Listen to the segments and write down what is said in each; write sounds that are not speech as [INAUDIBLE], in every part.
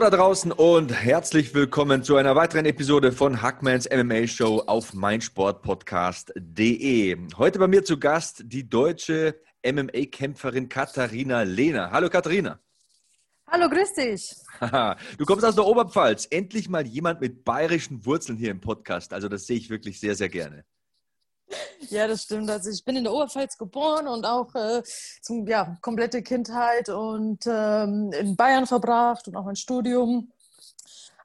Hallo da draußen und herzlich willkommen zu einer weiteren Episode von Hackmans MMA Show auf meinsportpodcast.de. Heute bei mir zu Gast die deutsche MMA-Kämpferin Katharina Lehner. Hallo Katharina. Hallo, grüß dich. du kommst aus der Oberpfalz. Endlich mal jemand mit bayerischen Wurzeln hier im Podcast. Also das sehe ich wirklich sehr, sehr gerne. Ja, das stimmt. Also ich bin in der Oberpfalz geboren und auch äh, zum, ja, komplette Kindheit und ähm, in Bayern verbracht und auch ein Studium.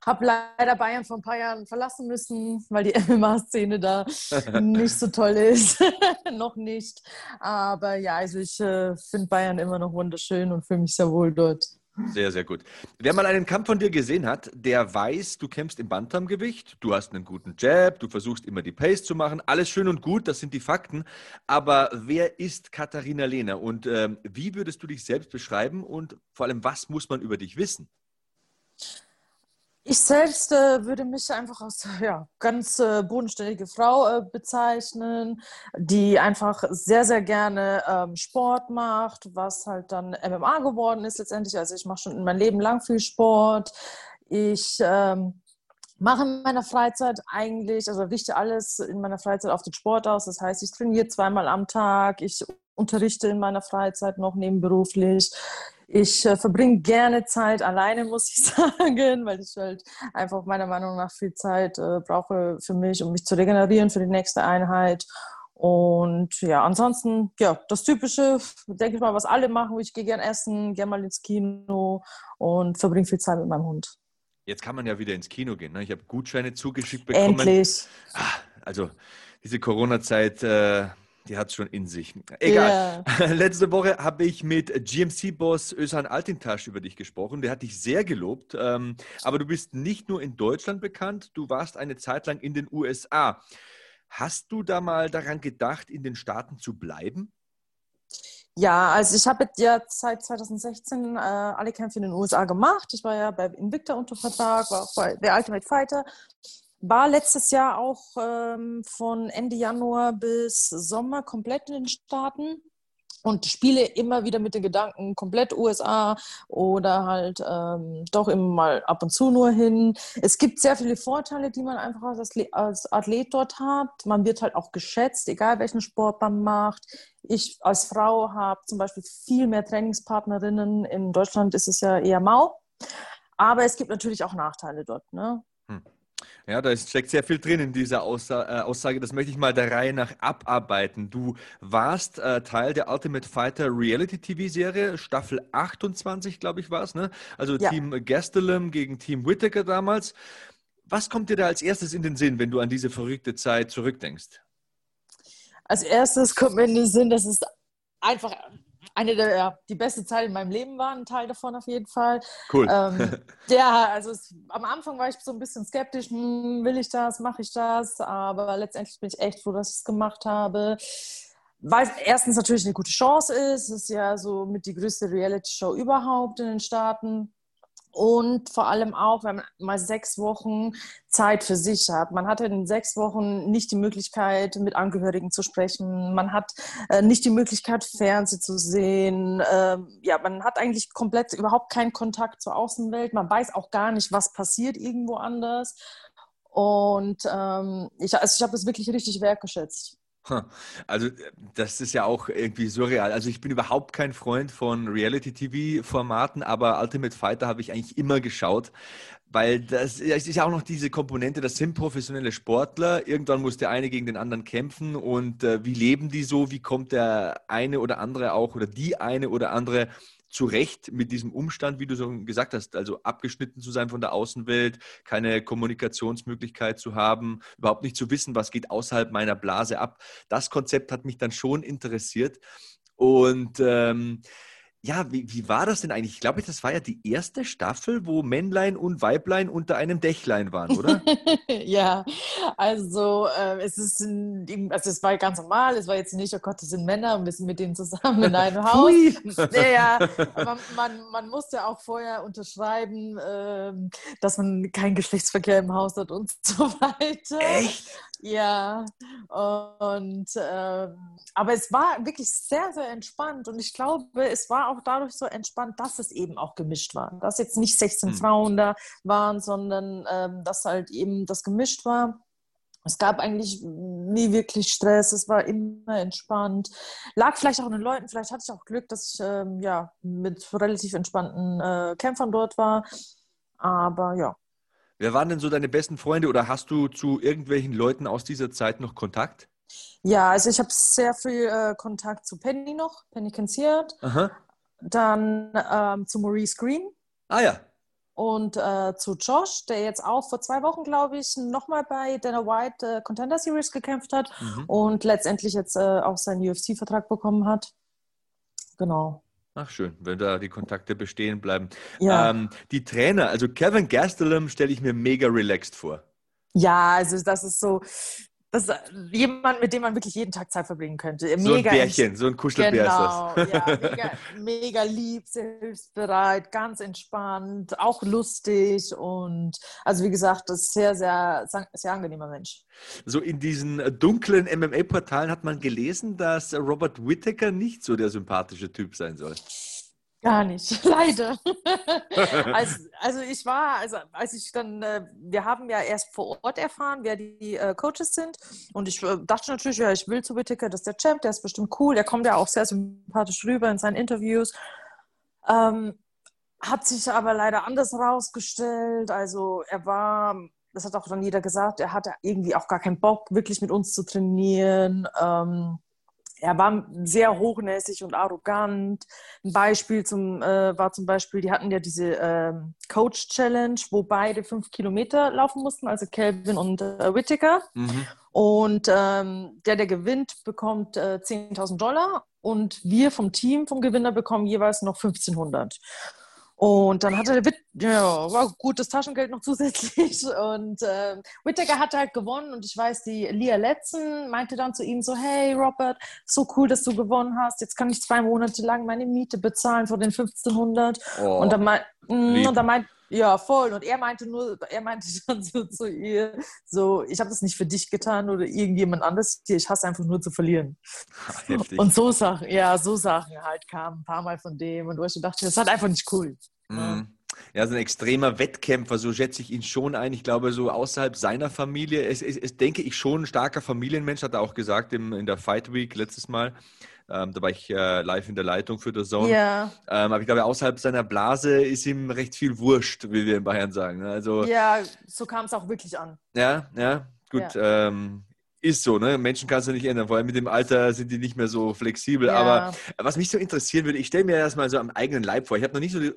Habe leider Bayern vor ein paar Jahren verlassen müssen, weil die [LAUGHS] MMA-Szene da [LAUGHS] nicht so toll ist. [LAUGHS] noch nicht. Aber ja, also ich äh, finde Bayern immer noch wunderschön und fühle mich sehr wohl dort. Sehr, sehr gut. Wer mal einen Kampf von dir gesehen hat, der weiß, du kämpfst im Bantamgewicht, du hast einen guten Jab, du versuchst immer die Pace zu machen, alles schön und gut, das sind die Fakten. Aber wer ist Katharina Lehner und äh, wie würdest du dich selbst beschreiben und vor allem, was muss man über dich wissen? Ich selbst äh, würde mich einfach als [LAUGHS] ja, ganz äh, bodenständige Frau äh, bezeichnen, die einfach sehr, sehr gerne ähm, Sport macht, was halt dann MMA geworden ist letztendlich. Also ich mache schon mein Leben lang viel Sport. Ich ähm, mache in meiner Freizeit eigentlich, also richte alles in meiner Freizeit auf den Sport aus. Das heißt, ich trainiere zweimal am Tag, ich unterrichte in meiner Freizeit noch nebenberuflich. Ich äh, verbringe gerne Zeit alleine, muss ich [LAUGHS] sagen, weil ich halt einfach meiner Meinung nach viel Zeit äh, brauche für mich, um mich zu regenerieren für die nächste Einheit. Und ja, ansonsten, ja, das Typische, denke ich mal, was alle machen. Ich gehe gern essen, gerne mal ins Kino und verbringe viel Zeit mit meinem Hund. Jetzt kann man ja wieder ins Kino gehen. Ne? Ich habe Gutscheine zugeschickt bekommen. Endlich. Ah, also diese Corona-Zeit, äh, die hat es schon in sich. Egal. Yeah. [LAUGHS] Letzte Woche habe ich mit GMC-Boss Özhan Altintasch über dich gesprochen. Der hat dich sehr gelobt. Ähm, aber du bist nicht nur in Deutschland bekannt, du warst eine Zeit lang in den USA. Hast du da mal daran gedacht, in den Staaten zu bleiben? Ja, also ich habe ja seit 2016 äh, alle Kämpfe in den USA gemacht. Ich war ja bei Invicta unter Vertrag, war auch bei der Ultimate Fighter war letztes Jahr auch ähm, von Ende Januar bis Sommer komplett in den Staaten und spiele immer wieder mit den Gedanken komplett USA oder halt ähm, doch immer mal ab und zu nur hin. Es gibt sehr viele Vorteile, die man einfach als, Athlet dort hat. Man wird halt auch geschätzt, egal welchen Sport man macht. Ich als Frau habe zum Beispiel viel mehr Trainingspartnerinnen. In Deutschland ist es ja eher mau. Aber es gibt natürlich auch Nachteile dort. Ne? Hm. Ja, da steckt sehr viel drin in dieser äh, Aussage. Das möchte ich mal der Reihe nach abarbeiten. Du warst äh, Teil der Ultimate Fighter Reality TV-Serie, Staffel 28, glaube ich, war es, ne? Also ja. Team Gastelum gegen Team Whittaker damals. Was kommt dir da als erstes in den Sinn, wenn du an diese verrückte Zeit zurückdenkst? Als erstes kommt mir in den Sinn, dass es einfach eine der, die beste Zeit in meinem Leben war, ein Teil davon auf jeden Fall. Cool. Ähm, [LAUGHS] ja, also es, am Anfang war ich so ein bisschen skeptisch, hm, will ich das, mache ich das, aber letztendlich bin ich echt froh, dass ich es gemacht habe. Weil es erstens natürlich eine gute Chance ist, es ist ja so mit die größte Reality-Show überhaupt in den Staaten und vor allem auch, wenn man mal sechs Wochen Zeit für sich hat. Man hatte in sechs Wochen nicht die Möglichkeit, mit Angehörigen zu sprechen. Man hat äh, nicht die Möglichkeit, Fernsehen zu sehen. Äh, ja, man hat eigentlich komplett überhaupt keinen Kontakt zur Außenwelt. Man weiß auch gar nicht, was passiert irgendwo anders. Und ähm, ich, also ich habe das wirklich richtig wertgeschätzt. Also das ist ja auch irgendwie surreal. Also ich bin überhaupt kein Freund von Reality-TV-Formaten, aber Ultimate Fighter habe ich eigentlich immer geschaut, weil das, ist ja auch noch diese Komponente, das sind professionelle Sportler. Irgendwann muss der eine gegen den anderen kämpfen und äh, wie leben die so? Wie kommt der eine oder andere auch oder die eine oder andere zurecht mit diesem Umstand, wie du so gesagt hast, also abgeschnitten zu sein von der Außenwelt, keine Kommunikationsmöglichkeit zu haben, überhaupt nicht zu wissen, was geht außerhalb meiner Blase ab. Das Konzept hat mich dann schon interessiert. Und ähm, ja, wie, wie war das denn eigentlich? Ich glaube, das war ja die erste Staffel, wo Männlein und Weiblein unter einem Dächlein waren, oder? [LAUGHS] ja, also äh, es ist, ein, also es war ganz normal, es war jetzt nicht, oh Gott, das sind Männer und wir sind mit denen zusammen in einem [LAUGHS] Haus. ja, man, man, man, musste auch vorher unterschreiben, äh, dass man keinen Geschlechtsverkehr im Haus hat und so weiter. Echt? Ja, und ähm, aber es war wirklich sehr, sehr entspannt und ich glaube, es war auch dadurch so entspannt, dass es eben auch gemischt war. Dass jetzt nicht 16 mhm. Frauen da waren, sondern ähm, dass halt eben das gemischt war. Es gab eigentlich nie wirklich Stress, es war immer entspannt. Lag vielleicht auch an den Leuten, vielleicht hatte ich auch Glück, dass ich ähm, ja, mit relativ entspannten äh, Kämpfern dort war. Aber ja. Wer waren denn so deine besten Freunde oder hast du zu irgendwelchen Leuten aus dieser Zeit noch Kontakt? Ja, also ich habe sehr viel äh, Kontakt zu Penny noch, Penny Kensiert. Dann ähm, zu Maurice Green. Ah ja. Und äh, zu Josh, der jetzt auch vor zwei Wochen, glaube ich, nochmal bei Dana White äh, Contender Series gekämpft hat mhm. und letztendlich jetzt äh, auch seinen UFC-Vertrag bekommen hat. Genau. Ach schön, wenn da die Kontakte bestehen bleiben. Ja. Ähm, die Trainer, also Kevin Gastelum stelle ich mir mega relaxed vor. Ja, also das ist so, das ist jemand, mit dem man wirklich jeden Tag Zeit verbringen könnte. Mega so ein Bärchen, so ein Kuschelbär genau, ist das. Ja, [LAUGHS] mega, mega lieb, sehr hilfsbereit, ganz entspannt, auch lustig und also wie gesagt, das ist sehr, sehr, sehr angenehmer Mensch. So in diesen dunklen MMA-Portalen hat man gelesen, dass Robert Whittaker nicht so der sympathische Typ sein soll. Gar nicht, [LAUGHS] leider. [LAUGHS] also, also, ich war, also als ich dann, äh, wir haben ja erst vor Ort erfahren, wer die äh, Coaches sind. Und ich äh, dachte natürlich, ja, ich will zu Whittaker, das ist der Champ, der ist bestimmt cool, der kommt ja auch sehr sympathisch rüber in seinen Interviews. Ähm, hat sich aber leider anders herausgestellt. Also er war, das hat auch dann jeder gesagt, er hatte irgendwie auch gar keinen Bock, wirklich mit uns zu trainieren. Ähm, er war sehr hochnäsig und arrogant. Ein Beispiel zum, äh, war zum Beispiel, die hatten ja diese ähm, Coach Challenge, wo beide fünf Kilometer laufen mussten, also Calvin und äh, Whittaker. Mhm. Und ähm, der, der gewinnt, bekommt äh, 10.000 Dollar und wir vom Team, vom Gewinner, bekommen jeweils noch 1.500. Und dann hatte der Witt, ja, war gutes Taschengeld noch [LAUGHS] zusätzlich. Und äh, Whittaker hatte halt gewonnen. Und ich weiß, die Lia Letzen meinte dann zu ihm so: Hey Robert, so cool, dass du gewonnen hast. Jetzt kann ich zwei Monate lang meine Miete bezahlen vor den 1500. Oh, und dann, mein, mm, und dann meint, ja, voll. Und er meinte nur, er meinte [LAUGHS] dann so zu ihr, so, ich habe das nicht für dich getan oder irgendjemand anderes hier, ich hasse einfach nur zu verlieren. [LAUGHS] Heftig. Und so Sachen, ja, so Sachen halt kamen ein paar Mal von dem und wo ich dachte, das ist halt einfach nicht cool. Mhm. Ja, so ein extremer Wettkämpfer, so schätze ich ihn schon ein. Ich glaube, so außerhalb seiner Familie, es, es, es denke ich schon ein starker Familienmensch, hat er auch gesagt im, in der Fight Week letztes Mal. Ähm, da war ich äh, live in der Leitung für der Zone. Ja. Ähm, aber ich glaube, außerhalb seiner Blase ist ihm recht viel wurscht, wie wir in Bayern sagen. Ne? Also, ja, so kam es auch wirklich an. Ja, ja, gut. Ja. Ähm, ist so, ne? Menschen kannst du nicht ändern. Vor allem mit dem Alter sind die nicht mehr so flexibel. Ja. Aber was mich so interessieren würde, ich stelle mir das mal so am eigenen Leib vor. Ich habe noch nicht so äh,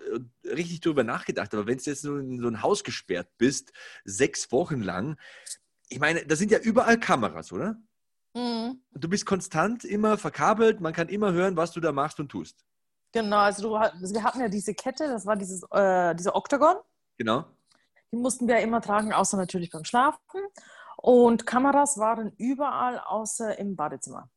richtig darüber nachgedacht, aber wenn du jetzt so in so ein Haus gesperrt bist, sechs Wochen lang, ich meine, da sind ja überall Kameras, oder? Mhm. Du bist konstant immer verkabelt, man kann immer hören, was du da machst und tust. Genau, also du, wir hatten ja diese Kette, das war dieses, äh, dieser Oktagon. Genau. Die mussten wir ja immer tragen, außer natürlich beim Schlafen. Und Kameras waren überall außer im Badezimmer.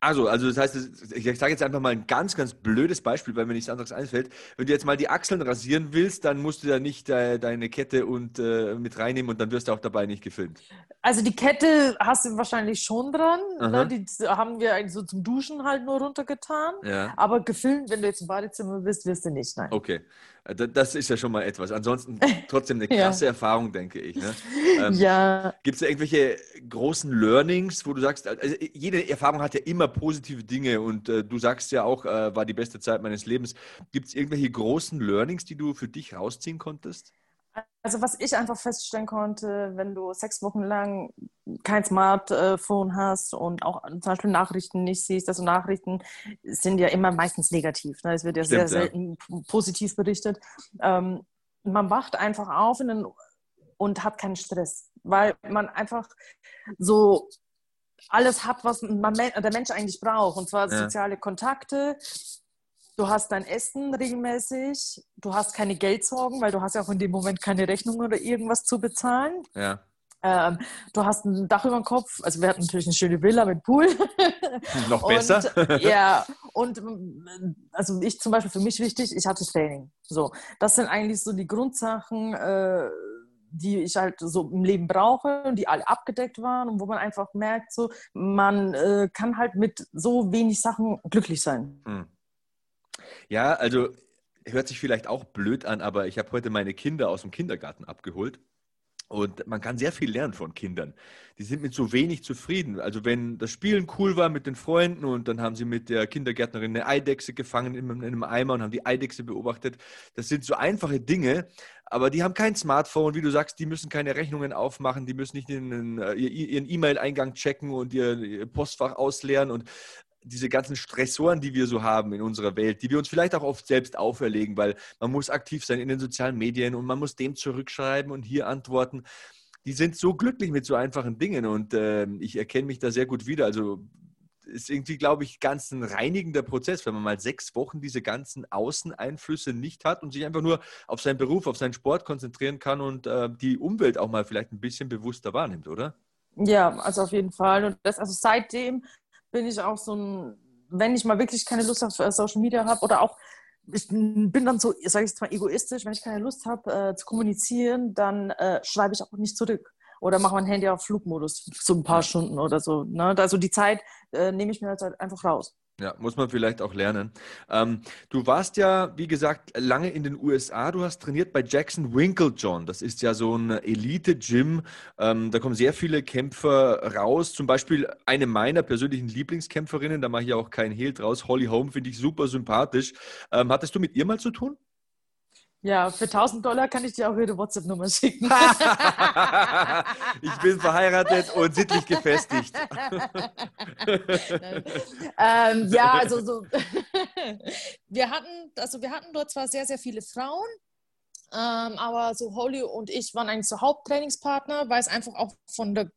Also, also das heißt, ich sage jetzt einfach mal ein ganz, ganz blödes Beispiel, weil mir nichts anderes einfällt. Wenn du jetzt mal die Achseln rasieren willst, dann musst du ja nicht äh, deine Kette und äh, mit reinnehmen und dann wirst du auch dabei nicht gefilmt. Also die Kette hast du wahrscheinlich schon dran. Ne? Die haben wir eigentlich so zum Duschen halt nur runtergetan. Ja. Aber gefilmt, wenn du jetzt im Badezimmer bist, wirst du nicht. Nein. Okay. Äh, das ist ja schon mal etwas. Ansonsten [LAUGHS] trotzdem eine krasse ja. Erfahrung, denke ich. Ne? [LAUGHS] Ähm, ja. Gibt es da irgendwelche großen Learnings, wo du sagst, also jede Erfahrung hat ja immer positive Dinge und äh, du sagst ja auch, äh, war die beste Zeit meines Lebens. Gibt es irgendwelche großen Learnings, die du für dich rausziehen konntest? Also was ich einfach feststellen konnte, wenn du sechs Wochen lang kein Smartphone hast und auch zum Beispiel Nachrichten nicht siehst, also Nachrichten sind ja immer meistens negativ. Ne? Es wird ja Stimmt, sehr selten ja. positiv berichtet. Ähm, man wacht einfach auf den, und hat keinen Stress, weil man einfach so alles hat, was man, der Mensch eigentlich braucht. Und zwar ja. soziale Kontakte, Du hast dein Essen regelmäßig, du hast keine Geldsorgen, weil du hast ja auch in dem Moment keine Rechnung oder irgendwas zu bezahlen. Ja. Ähm, du hast ein Dach über dem Kopf. Also wir hatten natürlich eine schöne Villa mit Pool. [LAUGHS] Noch besser. Und, [LAUGHS] ja, [LAUGHS] und also ich zum Beispiel für mich wichtig, ich hatte Training. So, das sind eigentlich so die Grundsachen, äh, die ich halt so im Leben brauche und die alle abgedeckt waren und wo man einfach merkt, so man äh, kann halt mit so wenig Sachen glücklich sein. Hm. Ja, also hört sich vielleicht auch blöd an, aber ich habe heute meine Kinder aus dem Kindergarten abgeholt. Und man kann sehr viel lernen von Kindern. Die sind mit so wenig zufrieden. Also wenn das Spielen cool war mit den Freunden und dann haben sie mit der Kindergärtnerin eine Eidechse gefangen in einem Eimer und haben die Eidechse beobachtet. Das sind so einfache Dinge, aber die haben kein Smartphone, wie du sagst, die müssen keine Rechnungen aufmachen, die müssen nicht äh, ihren E-Mail-Eingang checken und ihr Postfach ausleeren. Und diese ganzen Stressoren, die wir so haben in unserer Welt, die wir uns vielleicht auch oft selbst auferlegen, weil man muss aktiv sein in den sozialen Medien und man muss dem zurückschreiben und hier antworten. Die sind so glücklich mit so einfachen Dingen und äh, ich erkenne mich da sehr gut wieder. Also ist irgendwie, glaube ich, ganz ein reinigender Prozess, wenn man mal sechs Wochen diese ganzen Außeneinflüsse nicht hat und sich einfach nur auf seinen Beruf, auf seinen Sport konzentrieren kann und äh, die Umwelt auch mal vielleicht ein bisschen bewusster wahrnimmt, oder? Ja, also auf jeden Fall. Und das, also seitdem bin ich auch so ein, wenn ich mal wirklich keine Lust auf äh, Social Media habe oder auch ich bin dann so, sage ich jetzt mal, egoistisch, wenn ich keine Lust habe äh, zu kommunizieren, dann äh, schreibe ich auch nicht zurück oder mache mein Handy auf Flugmodus so ein paar Stunden oder so. Ne? Also die Zeit äh, nehme ich mir halt einfach raus. Ja, muss man vielleicht auch lernen. Ähm, du warst ja, wie gesagt, lange in den USA. Du hast trainiert bei Jackson Winklejohn. Das ist ja so ein Elite-Gym. Ähm, da kommen sehr viele Kämpfer raus. Zum Beispiel eine meiner persönlichen Lieblingskämpferinnen, da mache ich ja auch keinen Hehl draus. Holly Holm finde ich super sympathisch. Ähm, hattest du mit ihr mal zu tun? Ja, für 1000 Dollar kann ich dir auch ihre WhatsApp-Nummer schicken. [LAUGHS] ich bin verheiratet und sittlich gefestigt. [LAUGHS] ähm, ja, also so, [LAUGHS] wir hatten, also wir hatten dort zwar sehr, sehr viele Frauen, ähm, aber so Holly und ich waren eigentlich so Haupttrainingspartner, weil es einfach auch von der,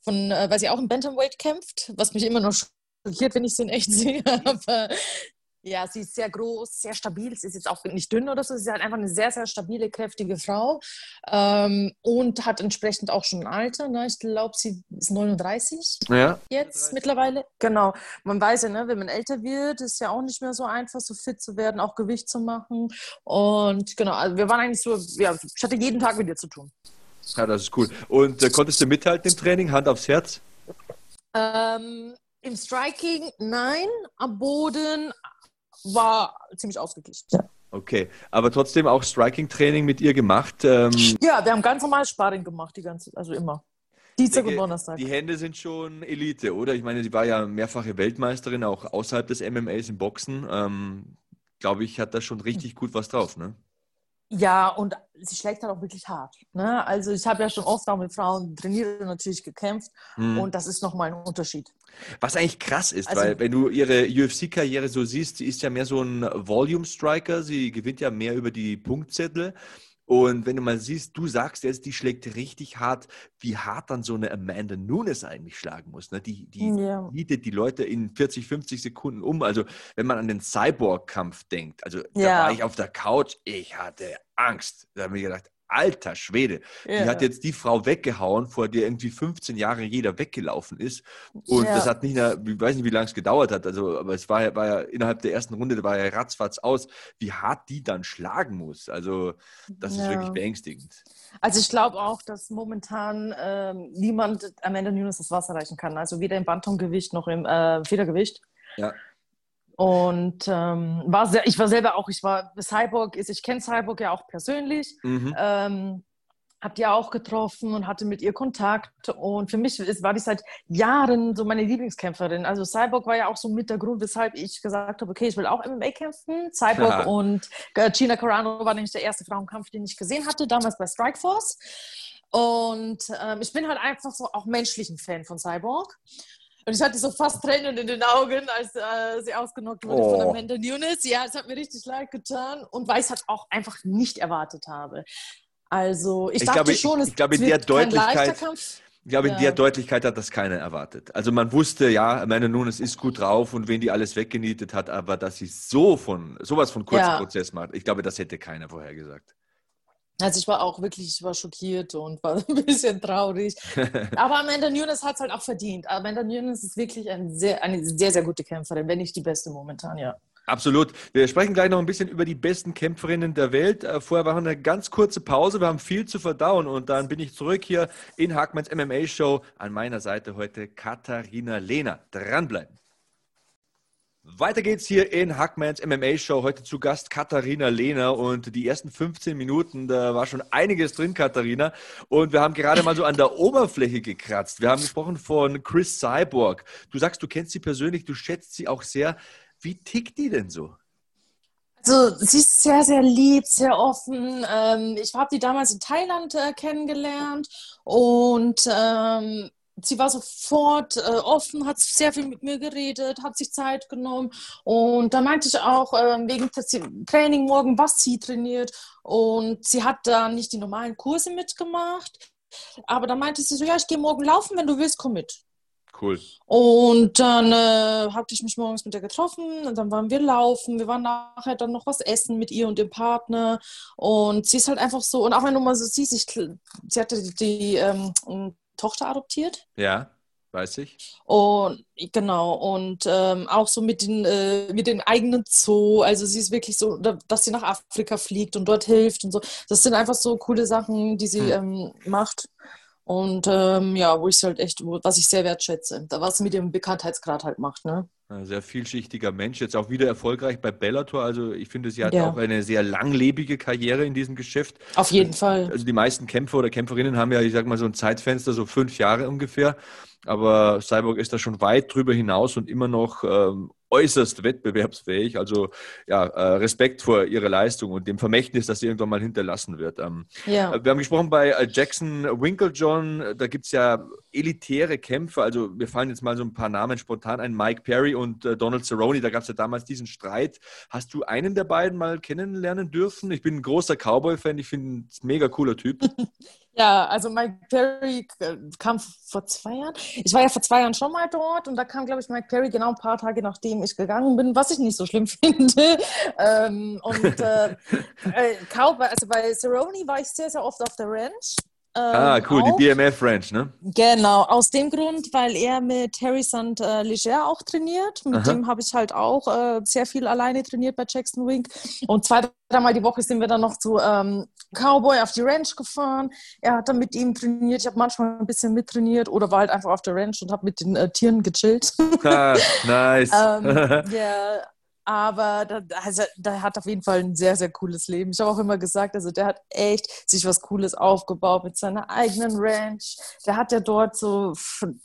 von, äh, weil sie auch im Bantamweight kämpft, was mich immer noch schockiert, wenn ich sie in echt sehe. Aber ja, sie ist sehr groß, sehr stabil. Sie ist jetzt auch nicht dünn oder so. Sie ist halt einfach eine sehr, sehr stabile, kräftige Frau ähm, und hat entsprechend auch schon ein Alter. Ne? Ich glaube, sie ist 39 ja. jetzt 30. mittlerweile. Genau. Man weiß ja, ne, wenn man älter wird, ist ja auch nicht mehr so einfach, so fit zu werden, auch Gewicht zu machen. Und genau, also wir waren eigentlich so, ja, ich hatte jeden Tag mit ihr zu tun. Ja, das ist cool. Und äh, konntest du mithalten im Training, Hand aufs Herz? Ähm, Im Striking nein, am Boden war ziemlich ausgeglichen. Ja. Okay, aber trotzdem auch Striking-Training mit ihr gemacht? Ähm ja, wir haben ganz normal Sparring gemacht, die ganze, also immer. Dienstag und Donnerstag. Die Hände sind schon Elite, oder? Ich meine, sie war ja mehrfache Weltmeisterin, auch außerhalb des MMAs im Boxen. Ähm, Glaube ich, hat da schon richtig gut was drauf, ne? Ja, und sie schlägt halt auch wirklich hart. Ne? Also ich habe ja schon oft auch mit Frauen trainiert und natürlich gekämpft mhm. und das ist nochmal ein Unterschied. Was eigentlich krass ist, also, weil wenn du ihre UFC-Karriere so siehst, sie ist ja mehr so ein Volume-Striker, sie gewinnt ja mehr über die Punktzettel und wenn du mal siehst, du sagst jetzt, die schlägt richtig hart, wie hart dann so eine Amanda Nunes eigentlich schlagen muss. Ne? Die, die ja. bietet die Leute in 40, 50 Sekunden um. Also wenn man an den Cyborg-Kampf denkt, also ja. da war ich auf der Couch, ich hatte Angst. Da habe ich gedacht, alter Schwede, ja. die hat jetzt die Frau weggehauen, vor der irgendwie 15 Jahre jeder weggelaufen ist. Und ja. das hat nicht, mehr, ich weiß nicht, wie lange es gedauert hat, also, aber es war, war ja innerhalb der ersten Runde, da war ja ratzfatz aus, wie hart die dann schlagen muss. Also, das ja. ist wirklich beängstigend. Also, ich glaube auch, dass momentan ähm, niemand am Ende Nunes das Wasser reichen kann. Also, weder im Bantamgewicht noch im äh, Federgewicht. Ja. Und ähm, war sehr, ich war selber auch, ich war Cyborg, ich kenne Cyborg ja auch persönlich. Mhm. Ähm, hab die auch getroffen und hatte mit ihr Kontakt. Und für mich war die seit Jahren so meine Lieblingskämpferin. Also Cyborg war ja auch so mit der Grund, weshalb ich gesagt habe, okay, ich will auch MMA kämpfen. Cyborg ja. und äh, Gina Carano war nämlich der erste Frauenkampf, den ich gesehen hatte, damals bei Strikeforce. Und ähm, ich bin halt einfach so auch menschlich ein Fan von Cyborg. Und ich hatte so fast Tränen in den Augen, als äh, sie ausgenockt wurde oh. von Amanda Nunes. Ja, es hat mir richtig leid getan und weil ich es halt auch einfach nicht erwartet habe. Also ich, ich dachte glaube, schon, es ich, glaube, in der Deutlichkeit, Ich glaube, in der Deutlichkeit hat das keiner erwartet. Also man wusste, ja, Amanda Nunes ist gut drauf und wen die alles weggenietet hat, aber dass sie so von, sowas von kurzen ja. Prozess macht, ich glaube, das hätte keiner vorher gesagt. Also ich war auch wirklich, ich war schockiert und war [LAUGHS] ein bisschen traurig. [LAUGHS] Aber Amanda Nunes hat es halt auch verdient. Amanda Nunes ist wirklich ein sehr, eine sehr, sehr gute Kämpferin, wenn nicht die beste momentan, ja. Absolut. Wir sprechen gleich noch ein bisschen über die besten Kämpferinnen der Welt. Äh, vorher war eine ganz kurze Pause. Wir haben viel zu verdauen und dann bin ich zurück hier in Hackmanns MMA Show. An meiner Seite heute Katharina Lehner. Dranbleiben. Weiter geht's hier in Hackmans MMA Show. Heute zu Gast Katharina Lehner und die ersten 15 Minuten, da war schon einiges drin, Katharina. Und wir haben gerade mal so an der Oberfläche gekratzt. Wir haben gesprochen von Chris Cyborg. Du sagst, du kennst sie persönlich, du schätzt sie auch sehr. Wie tickt die denn so? Also sie ist sehr, sehr lieb, sehr offen. Ähm, ich habe die damals in Thailand äh, kennengelernt und ähm, sie war sofort äh, offen, hat sehr viel mit mir geredet, hat sich Zeit genommen und da meinte ich auch äh, wegen Training morgen, was sie trainiert und sie hat da nicht die normalen Kurse mitgemacht, aber da meinte sie so, ja, ich gehe morgen laufen, wenn du willst, komm mit. Cool. Und dann äh, habe ich mich morgens mit ihr getroffen und dann waren wir laufen. Wir waren nachher dann noch was essen mit ihr und dem Partner. Und sie ist halt einfach so, und auch wenn du mal so siehst, ich, sie hatte die, die ähm, Tochter adoptiert. Ja, weiß ich. Und genau, und ähm, auch so mit den, äh, mit den eigenen Zoo. Also sie ist wirklich so, dass sie nach Afrika fliegt und dort hilft und so. Das sind einfach so coole Sachen, die sie hm. ähm, macht. Und ähm, ja, wo ich halt echt, was ich sehr wertschätze, was sie mit dem Bekanntheitsgrad halt macht, ne? Ein sehr vielschichtiger Mensch, jetzt auch wieder erfolgreich bei Bellator. Also ich finde, sie hat ja. auch eine sehr langlebige Karriere in diesem Geschäft. Auf jeden Fall. Also die meisten Kämpfer oder Kämpferinnen haben ja, ich sag mal, so ein Zeitfenster, so fünf Jahre ungefähr. Aber Cyborg ist da schon weit drüber hinaus und immer noch ähm, äußerst wettbewerbsfähig. Also ja, äh, Respekt vor ihrer Leistung und dem Vermächtnis, das irgendwann mal hinterlassen wird. Ähm, ja. Äh, wir haben gesprochen bei äh, Jackson Winklejohn, da gibt es ja elitäre Kämpfer. Also mir fallen jetzt mal so ein paar Namen spontan ein, Mike Perry und Donald Cerrone, da gab es ja damals diesen Streit. Hast du einen der beiden mal kennenlernen dürfen? Ich bin ein großer Cowboy-Fan, ich finde ein mega cooler Typ. [LAUGHS] Ja, also Mike Perry kam vor zwei Jahren. Ich war ja vor zwei Jahren schon mal dort und da kam, glaube ich, Mike Perry genau ein paar Tage nachdem ich gegangen bin, was ich nicht so schlimm [LAUGHS] finde. Ähm, und äh, äh, also bei Cerrone war ich sehr, sehr oft auf der Ranch. Ähm, ah, cool, auch. die BMF Ranch, ne? Genau, aus dem Grund, weil er mit Harry St. Äh, Leger auch trainiert. Mit Aha. dem habe ich halt auch äh, sehr viel alleine trainiert bei Jackson Wink. Und zwei, dreimal die Woche sind wir dann noch zu ähm, Cowboy auf die Ranch gefahren. Er hat dann mit ihm trainiert. Ich habe manchmal ein bisschen mittrainiert oder war halt einfach auf der Ranch und habe mit den äh, Tieren gechillt. Ah, [LAUGHS] nice. ähm, [LAUGHS] yeah. Aber da, also, der hat auf jeden Fall ein sehr, sehr cooles Leben. Ich habe auch immer gesagt, also der hat echt sich was Cooles aufgebaut mit seiner eigenen Ranch. Der hat ja dort so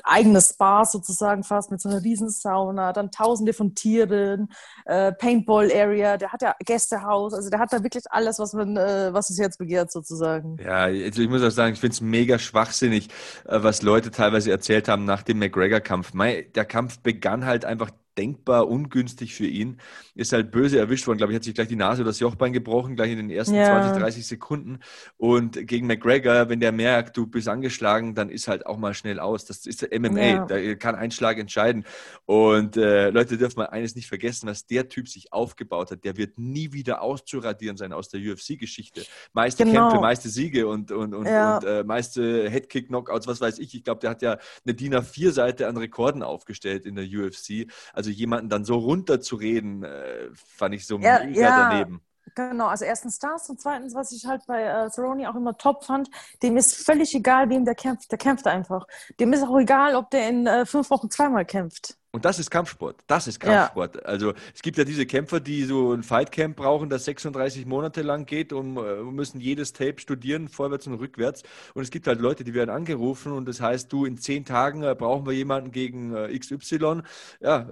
eigene Spas sozusagen fast mit so einer Riesensauna, dann tausende von Tieren, äh, Paintball-Area, der hat ja Gästehaus, also der hat da wirklich alles, was man, äh, was das Herz begehrt sozusagen. Ja, also ich muss auch sagen, ich finde es mega schwachsinnig, äh, was Leute teilweise erzählt haben nach dem McGregor-Kampf. Der Kampf begann halt einfach denkbar ungünstig für ihn. Ist halt böse erwischt worden, glaube ich, hat sich gleich die Nase oder das Jochbein gebrochen, gleich in den ersten ja. 20, 30 Sekunden. Und gegen McGregor, wenn der merkt, du bist angeschlagen, dann ist halt auch mal schnell aus. Das ist der MMA, ja. da kann ein Schlag entscheiden. Und äh, Leute dürfen mal eines nicht vergessen, was der Typ sich aufgebaut hat. Der wird nie wieder auszuradieren sein aus der UFC-Geschichte. Meiste genau. Kämpfe, meiste Siege und, und, und, ja. und äh, meiste Headkick-Knockouts, was weiß ich. Ich glaube, der hat ja eine DIN A4-Seite an Rekorden aufgestellt in der UFC. Also also jemanden dann so runterzureden, äh, fand ich so ja, mega ja. daneben. Genau, also erstens das und zweitens, was ich halt bei äh, Cerrone auch immer top fand, dem ist völlig egal, wem der kämpft. Der kämpft einfach. Dem ist auch egal, ob der in äh, fünf Wochen zweimal kämpft. Und das ist Kampfsport. Das ist Kampfsport. Ja. Also es gibt ja diese Kämpfer, die so ein Fightcamp brauchen, das 36 Monate lang geht und äh, müssen jedes Tape studieren, vorwärts und rückwärts. Und es gibt halt Leute, die werden angerufen und das heißt, du, in zehn Tagen äh, brauchen wir jemanden gegen äh, XY. Ja,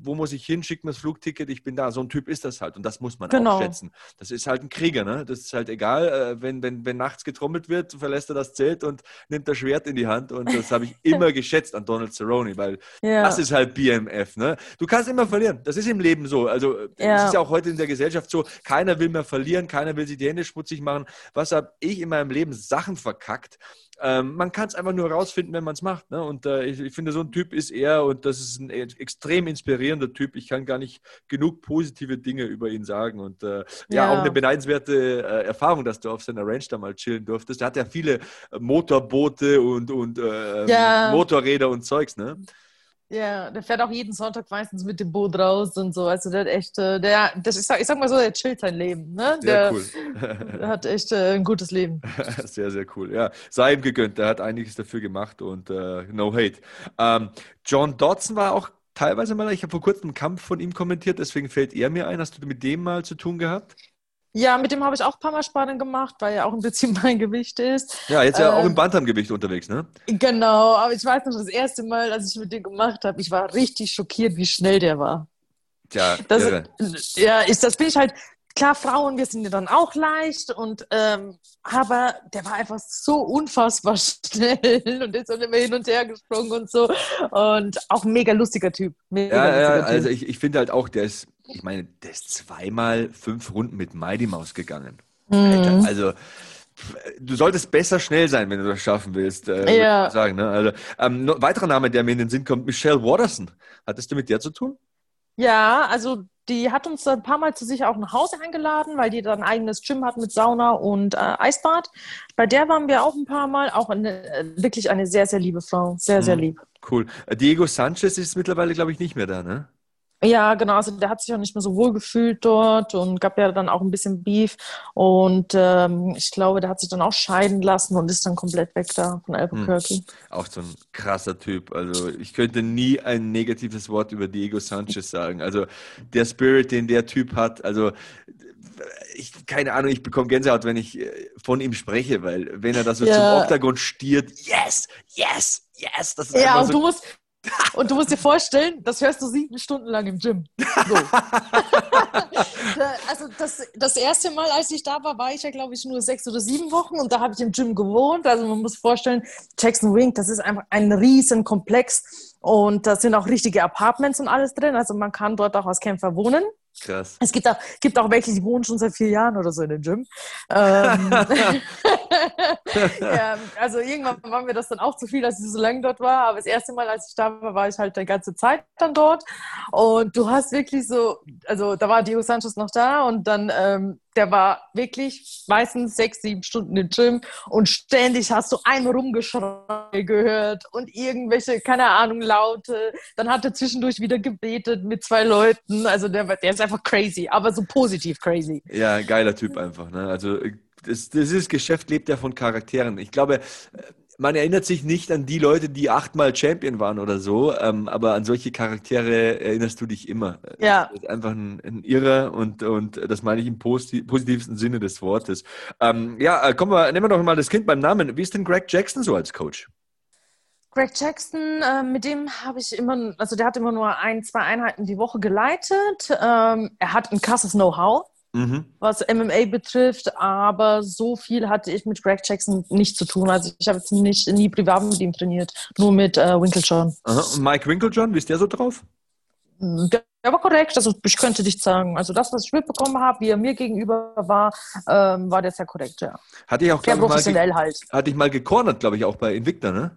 wo muss ich hin, schickt mir das Flugticket, ich bin da. So ein Typ ist das halt und das muss man Genau. auch schätzen. Das ist halt ein Krieger, ne? Das ist halt egal, äh, wenn, wenn, wenn nachts getrommelt wird, verlässt er das Zelt und nimmt das Schwert in die Hand und das habe ich [LAUGHS] immer geschätzt an Donald Cerrone, weil Ja. das ist halt BMF, ne? Du kannst immer verlieren. Das ist im Leben so. Also es Ja. ist ja auch heute in der Gesellschaft so, keiner will mehr verlieren, keiner will sich die Hände schmutzig machen. Was habe ich in meinem Leben Sachen verkackt? Ähm, man kann es einfach nur rausfinden, wenn man es macht. Ne? Und äh, ich, ich finde, so ein Typ ist er und das ist ein e- extrem inspirierender Typ. Ich kann gar nicht genug positive Dinge über ihn sagen. Und äh, ja. Ja. auch eine beneidenswerte äh, Erfahrung, dass du auf seiner Ranch da mal chillen durftest. Er hat ja viele Motorboote und, und äh, Ja. Motorräder und Zeugs, ne? Ja, der fährt auch jeden Sonntag meistens mit dem Boot raus und so. Also der hat echt, äh, der, das, ich, sag, ich sag mal so, der chillt sein Leben. Ne? Sehr Der, cool. der [LAUGHS] hat echt äh, ein gutes Leben. [LAUGHS] Sehr, sehr cool. Ja, sei ihm gegönnt. Der hat einiges dafür gemacht und äh, no hate. Ähm, John Dodson war auch teilweise mal, ich habe vor kurzem einen Kampf von ihm kommentiert, deswegen fällt er mir ein. Hast du mit dem mal zu tun gehabt? Ja, mit dem habe ich auch ein paar Mal Sparring gemacht, weil er auch ein bisschen [LAUGHS] mein Gewicht ist. Ja, jetzt ja auch Ähm, im Bantamgewicht unterwegs, ne? Genau, aber ich weiß noch, das erste Mal, als ich mit dem gemacht habe, ich war richtig schockiert, wie schnell der war. Tja, Das, irre. ja, ist, das bin ich halt. Klar, Frauen, wir sind ja dann auch leicht und ähm, aber der war einfach so unfassbar [LAUGHS] schnell und ist dann immer hin und her gesprungen und so und auch ein mega lustiger Typ. Mega Ja, ja, lustiger also typ. ich, ich finde halt auch, der ist, ich meine, der ist zweimal fünf Runden mit Mighty Mouse gegangen. Mhm. Also du solltest besser schnell sein, wenn du das schaffen willst. Äh, Ja. sagen, ne? also, ähm, noch, weiterer Name, der mir in den Sinn kommt, Michelle Watterson. Hattest du mit der zu tun? Ja, also die hat uns ein paar Mal zu sich auch nach Hause eingeladen, weil die dann ein eigenes Gym hat mit Sauna und äh, Eisbad. Bei der waren wir auch ein paar Mal. Auch eine, äh, wirklich eine sehr, sehr liebe Frau. Sehr, sehr Mhm. lieb. Cool. Äh, Diego Sanchez ist mittlerweile, glaube ich, nicht mehr da, ne? Ja, genau. Also der hat sich auch nicht mehr so wohl gefühlt dort und gab ja dann auch ein bisschen Beef. Und ähm, ich glaube, der hat sich dann auch scheiden lassen und ist dann komplett weg da von Albuquerque. Auch so ein krasser Typ. Also ich könnte nie ein negatives Wort über Diego Sanchez sagen. Also der Spirit, den der Typ hat, also ich, keine Ahnung, ich bekomme Gänsehaut, wenn ich äh, von ihm spreche, weil wenn er da so Ja. zum Oktagon stiert, yes, yes, yes, das ist Ja, und so du musst. Und du musst dir vorstellen, das hörst du sieben Stunden lang im Gym. So. [LAUGHS] also das, das erste Mal, als ich da war, war ich ja, glaube ich, nur sechs oder sieben Wochen und da habe ich im Gym gewohnt. Also man muss vorstellen, Jackson Wing, das ist einfach ein riesen Komplex und da sind auch richtige Apartments und alles drin. Also man kann dort auch als Kämpfer wohnen. Krass. Es gibt auch, gibt auch welche, die wohnen schon seit vier Jahren oder so in dem Gym. Ähm, [LAUGHS] ja, also irgendwann war mir das dann auch zu viel, als ich so lange dort war. Aber das erste Mal, als ich da war, war ich halt die ganze Zeit dann dort. Und du hast wirklich so, also da war Diego Sanchez noch da und dann, ähm, der war wirklich meistens sechs, sieben Stunden im Gym und ständig hast du ein Rumgeschrei gehört und irgendwelche, keine Ahnung, Laute. Dann hat er zwischendurch wieder gebetet mit zwei Leuten. Also der, der ist einfach crazy, aber so positiv crazy. Ja, geiler Typ einfach. Ne? Also das, dieses Geschäft lebt ja von Charakteren. Ich glaube, äh, man erinnert sich nicht an die Leute, die achtmal Champion waren oder so, ähm, aber an solche Charaktere erinnerst du dich immer. Ja. Das ist einfach ein, ein Irrer und, und das meine ich im posi positivsten Sinne des Wortes. Ähm, ja, äh, kommen wir, nehmen wir doch mal das Kind beim Namen. Wie ist denn Greg Jackson so als Coach? Greg Jackson, äh, mit dem habe ich immer, also der hat immer nur ein, zwei Einheiten die Woche geleitet. Ähm, er hat ein krasses Know-how, Mhm. was MMA betrifft, aber so viel hatte ich mit Greg Jackson nicht zu tun. Also ich habe jetzt nicht, nie privat mit ihm trainiert, nur mit äh, Winklejohn. Aha. Und Mike Winklejohn, wie ist der so drauf? Der, der war korrekt, also ich könnte nicht sagen. Also das, was ich mitbekommen habe, wie er mir gegenüber war, ähm, war der sehr korrekt, ja. Hatte ich auch, Sehr glaub ich, mal, professionell halt. hatte ich mal gecornert, glaube ich, auch bei Invicta, ne?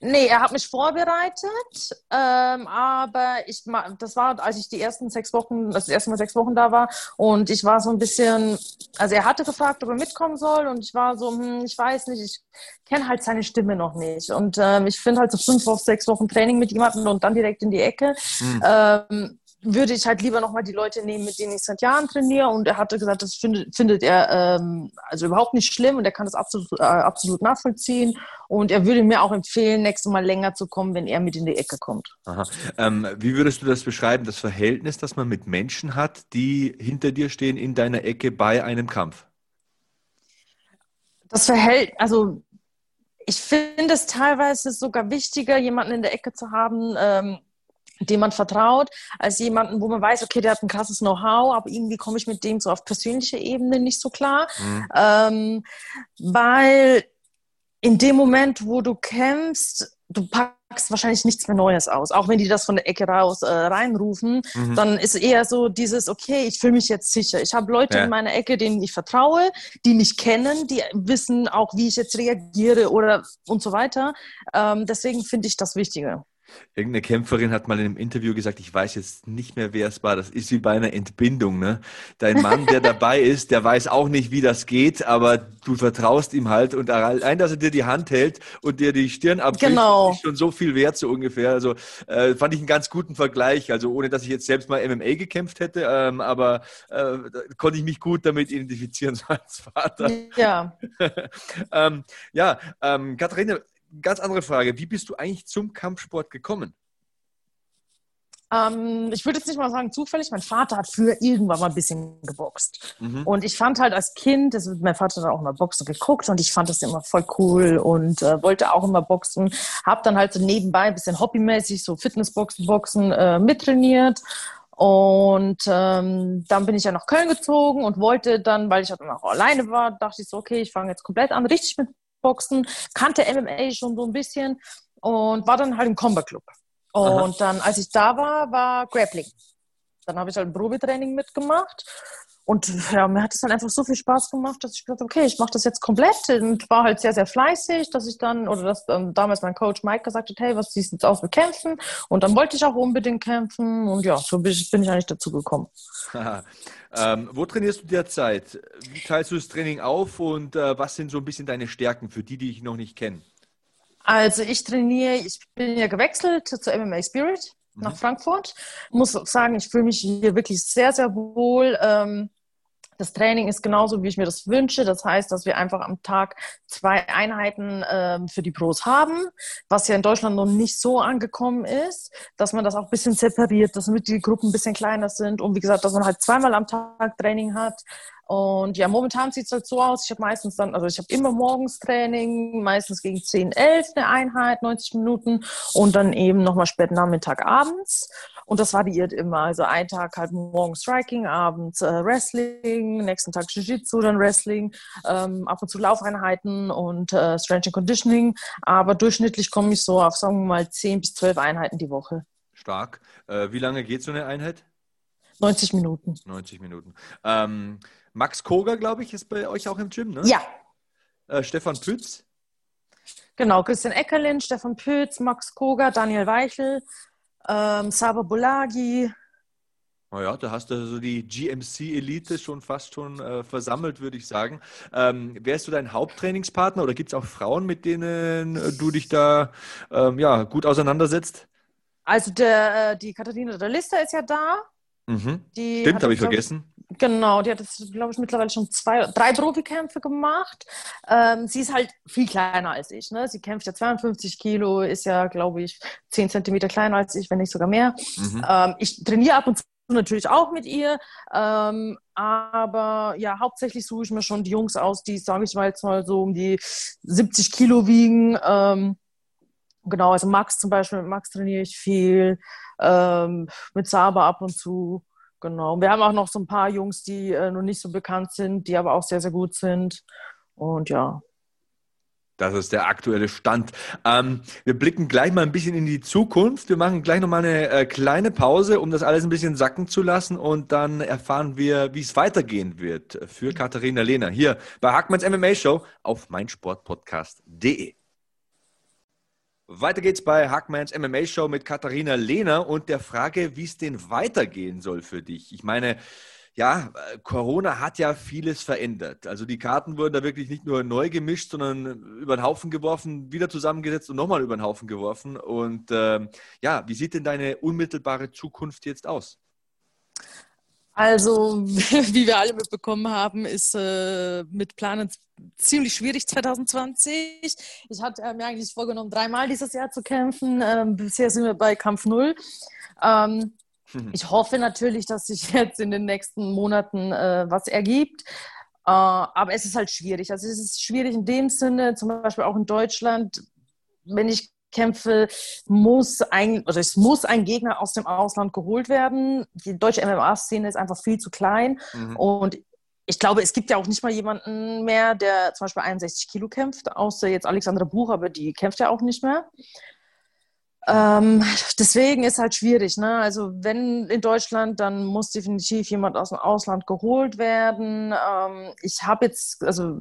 Nee, er hat mich vorbereitet, ähm, aber ich, das war, als ich die ersten sechs Wochen, das erste Mal sechs Wochen da war und ich war so ein bisschen, also er hatte gefragt, ob er mitkommen soll und ich war so, hm, ich weiß nicht, ich kenne halt seine Stimme noch nicht und ähm, ich finde halt so fünf auf sechs Wochen Training mit jemandem und dann direkt in die Ecke, Hm. ähm, würde ich halt lieber nochmal die Leute nehmen, mit denen ich seit Jahren trainiere. Und er hatte gesagt, das findet, findet er ähm, also überhaupt nicht schlimm und er kann das absolut, äh, absolut nachvollziehen. Und er würde mir auch empfehlen, nächstes Mal länger zu kommen, wenn er mit in die Ecke kommt. Aha. Ähm, wie würdest du das beschreiben, das Verhältnis, das man mit Menschen hat, die hinter dir stehen in deiner Ecke bei einem Kampf? Das verhält, also ich finde es teilweise sogar wichtiger, jemanden in der Ecke zu haben, ähm, dem man vertraut, als jemanden, wo man weiß, okay, der hat ein krasses Know-how, aber irgendwie komme ich mit dem so auf persönlicher Ebene nicht so klar. Mhm. Ähm, weil in dem Moment, wo du kämpfst, du packst wahrscheinlich nichts mehr Neues aus. Auch wenn die das von der Ecke raus äh, reinrufen, mhm. dann ist eher so dieses, okay, ich fühle mich jetzt sicher. Ich habe Leute ja. in meiner Ecke, denen ich vertraue, die mich kennen, die wissen auch, wie ich jetzt reagiere oder und so weiter. Ähm, deswegen finde ich das wichtiger. Irgendeine Kämpferin hat mal in einem Interview gesagt, ich weiß jetzt nicht mehr, wer es war. Das ist wie bei einer Entbindung. Ne? Dein Mann, der [LAUGHS] dabei ist, der weiß auch nicht, wie das geht, aber du vertraust ihm halt. Und allein, dass er dir die Hand hält und dir die Stirn abbricht, genau. ist schon so viel wert, so ungefähr. Also äh, fand ich einen ganz guten Vergleich. Also ohne, dass ich jetzt selbst mal MMA gekämpft hätte, ähm, aber äh, konnte ich mich gut damit identifizieren, [LAUGHS] so als Vater. Ja. [LAUGHS] ähm, ja, ähm, Katharina, ganz andere Frage. Wie bist du eigentlich zum Kampfsport gekommen? Ähm, ich würde jetzt nicht mal sagen zufällig. Mein Vater hat früher irgendwann mal ein bisschen geboxt. Mhm. Und ich fand halt als Kind, das, mein Vater hat auch immer Boxen geguckt und ich fand das immer voll cool und äh, wollte auch immer boxen. Hab dann halt so nebenbei ein bisschen hobbymäßig so Fitnessboxen, Boxen äh, mittrainiert. Und ähm, dann bin ich ja nach Köln gezogen und wollte dann, weil ich halt auch alleine war, dachte ich so, okay, ich fange jetzt komplett an, richtig mit Boxen, kannte MMA schon so ein bisschen und war dann halt im Combat Club. Und Aha. dann, als ich da war, war Grappling. Dann habe ich halt ein Probetraining mitgemacht. Und ja, mir hat es dann einfach so viel Spaß gemacht, dass ich gesagt habe, okay, ich mache das jetzt komplett und war halt sehr, sehr fleißig, dass ich dann, oder dass ähm, damals mein Coach Mike gesagt hat, hey, was siehst du jetzt aus mit Kämpfen? Und dann wollte ich auch unbedingt kämpfen und ja, so bin ich, bin ich eigentlich dazu gekommen. Ähm, wo trainierst du derzeit? Wie teilst du das Training auf und äh, was sind so ein bisschen deine Stärken für die, die ich noch nicht kenne? Also ich trainiere, ich bin ja gewechselt zur MMA Spirit nach mhm. Frankfurt. Muss sagen, ich fühle mich hier wirklich sehr, sehr wohl. Ähm, das Training ist genauso, wie ich mir das wünsche. Das heißt, dass wir einfach am Tag zwei Einheiten ähm, für die Pros haben, was ja in Deutschland noch nicht so angekommen ist, dass man das auch ein bisschen separiert, dass die Gruppen ein bisschen kleiner sind und wie gesagt, dass man halt zweimal am Tag Training hat. Und ja, momentan sieht es halt so aus, ich habe meistens dann, also ich habe immer morgens Training, meistens gegen 10, 11 eine Einheit, 90 Minuten und dann eben nochmal spät Nachmittag abends. Und das variiert immer. Also ein Tag halt morgens Striking, abends äh, Wrestling, nächsten Tag Jiu-Jitsu, dann Wrestling, ähm, ab und zu Laufeinheiten und äh, Strength and Conditioning. Aber durchschnittlich komme ich so auf, sagen wir mal, 10 bis 12 Einheiten die Woche. Stark. Äh, wie lange geht so eine Einheit? 90 Minuten. 90 Minuten. Ähm, Max Koger, glaube ich, ist bei euch auch im Gym, ne? Ja. Äh, Stefan Pütz? Genau, Christian Eckerlin, Stefan Pütz, Max Koger, Daniel Weichel, ähm, Saba Bolagi. Naja, da hast du so die GMC-Elite schon fast schon äh, versammelt, würde ich sagen. Ähm, wärst du dein Haupttrainingspartner oder gibt es auch Frauen, mit denen äh, du dich da ähm, ja, gut auseinandersetzt? Also der, äh, die Katharina der Lista ist ja da. Mhm. Stimmt, habe ich vergessen. Genau, die hat jetzt, glaube ich, mittlerweile schon zwei, drei Profikämpfe gemacht. Ähm, sie ist halt viel kleiner als ich. Ne? Sie kämpft ja 52 Kilo, ist ja, glaube ich, 10 Zentimeter kleiner als ich, wenn nicht sogar mehr. Mhm. Ähm, ich trainiere ab und zu natürlich auch mit ihr, ähm, aber ja, hauptsächlich suche ich mir schon die Jungs aus, die, sage ich mal jetzt mal so um die 70 Kilo wiegen. Ähm, genau, also Max zum Beispiel, mit Max trainiere ich viel, ähm, mit Saba ab und zu. Genau. Wir haben auch noch so ein paar Jungs, die äh, noch nicht so bekannt sind, die aber auch sehr, sehr gut sind. Und ja. Das ist der aktuelle Stand. Ähm, wir blicken gleich mal ein bisschen in die Zukunft. Wir machen gleich nochmal eine äh, kleine Pause, um das alles ein bisschen sacken zu lassen. Und dann erfahren wir, wie es weitergehen wird für Katharina Lehner hier bei Hackmanns MMA Show auf meinsportpodcast.de. Weiter geht's bei Hackmans MMA Show mit Katharina Lehner und der Frage, wie es denn weitergehen soll für dich. Ich meine, ja, Corona hat ja vieles verändert. Also die Karten wurden da wirklich nicht nur neu gemischt, sondern über den Haufen geworfen, wieder zusammengesetzt und nochmal über den Haufen geworfen. Und ähm, ja, wie sieht denn deine unmittelbare Zukunft jetzt aus? Also, [LAUGHS] wie wir alle mitbekommen haben, ist äh, mit Planen ziemlich schwierig 2020. Ich hatte äh, mir eigentlich vorgenommen, dreimal dieses Jahr zu kämpfen. Ähm, bisher sind wir bei Kampf Null. Ähm, mhm. Ich hoffe natürlich, dass sich jetzt in den nächsten Monaten äh, was ergibt. Äh, aber es ist halt schwierig. Also es ist schwierig in dem Sinne, zum Beispiel auch in Deutschland, wenn ich Kämpfe muss ein, oder es muss ein Gegner aus dem Ausland geholt werden. Die deutsche MMA-Szene ist einfach viel zu klein mhm. und ich glaube, es gibt ja auch nicht mal jemanden mehr, der zum Beispiel 61 Kilo kämpft, außer jetzt Alexandra Buch, aber die kämpft ja auch nicht mehr. Ähm, deswegen ist halt schwierig. Ne? Also wenn in Deutschland, dann muss definitiv jemand aus dem Ausland geholt werden. Ähm, ich habe jetzt, also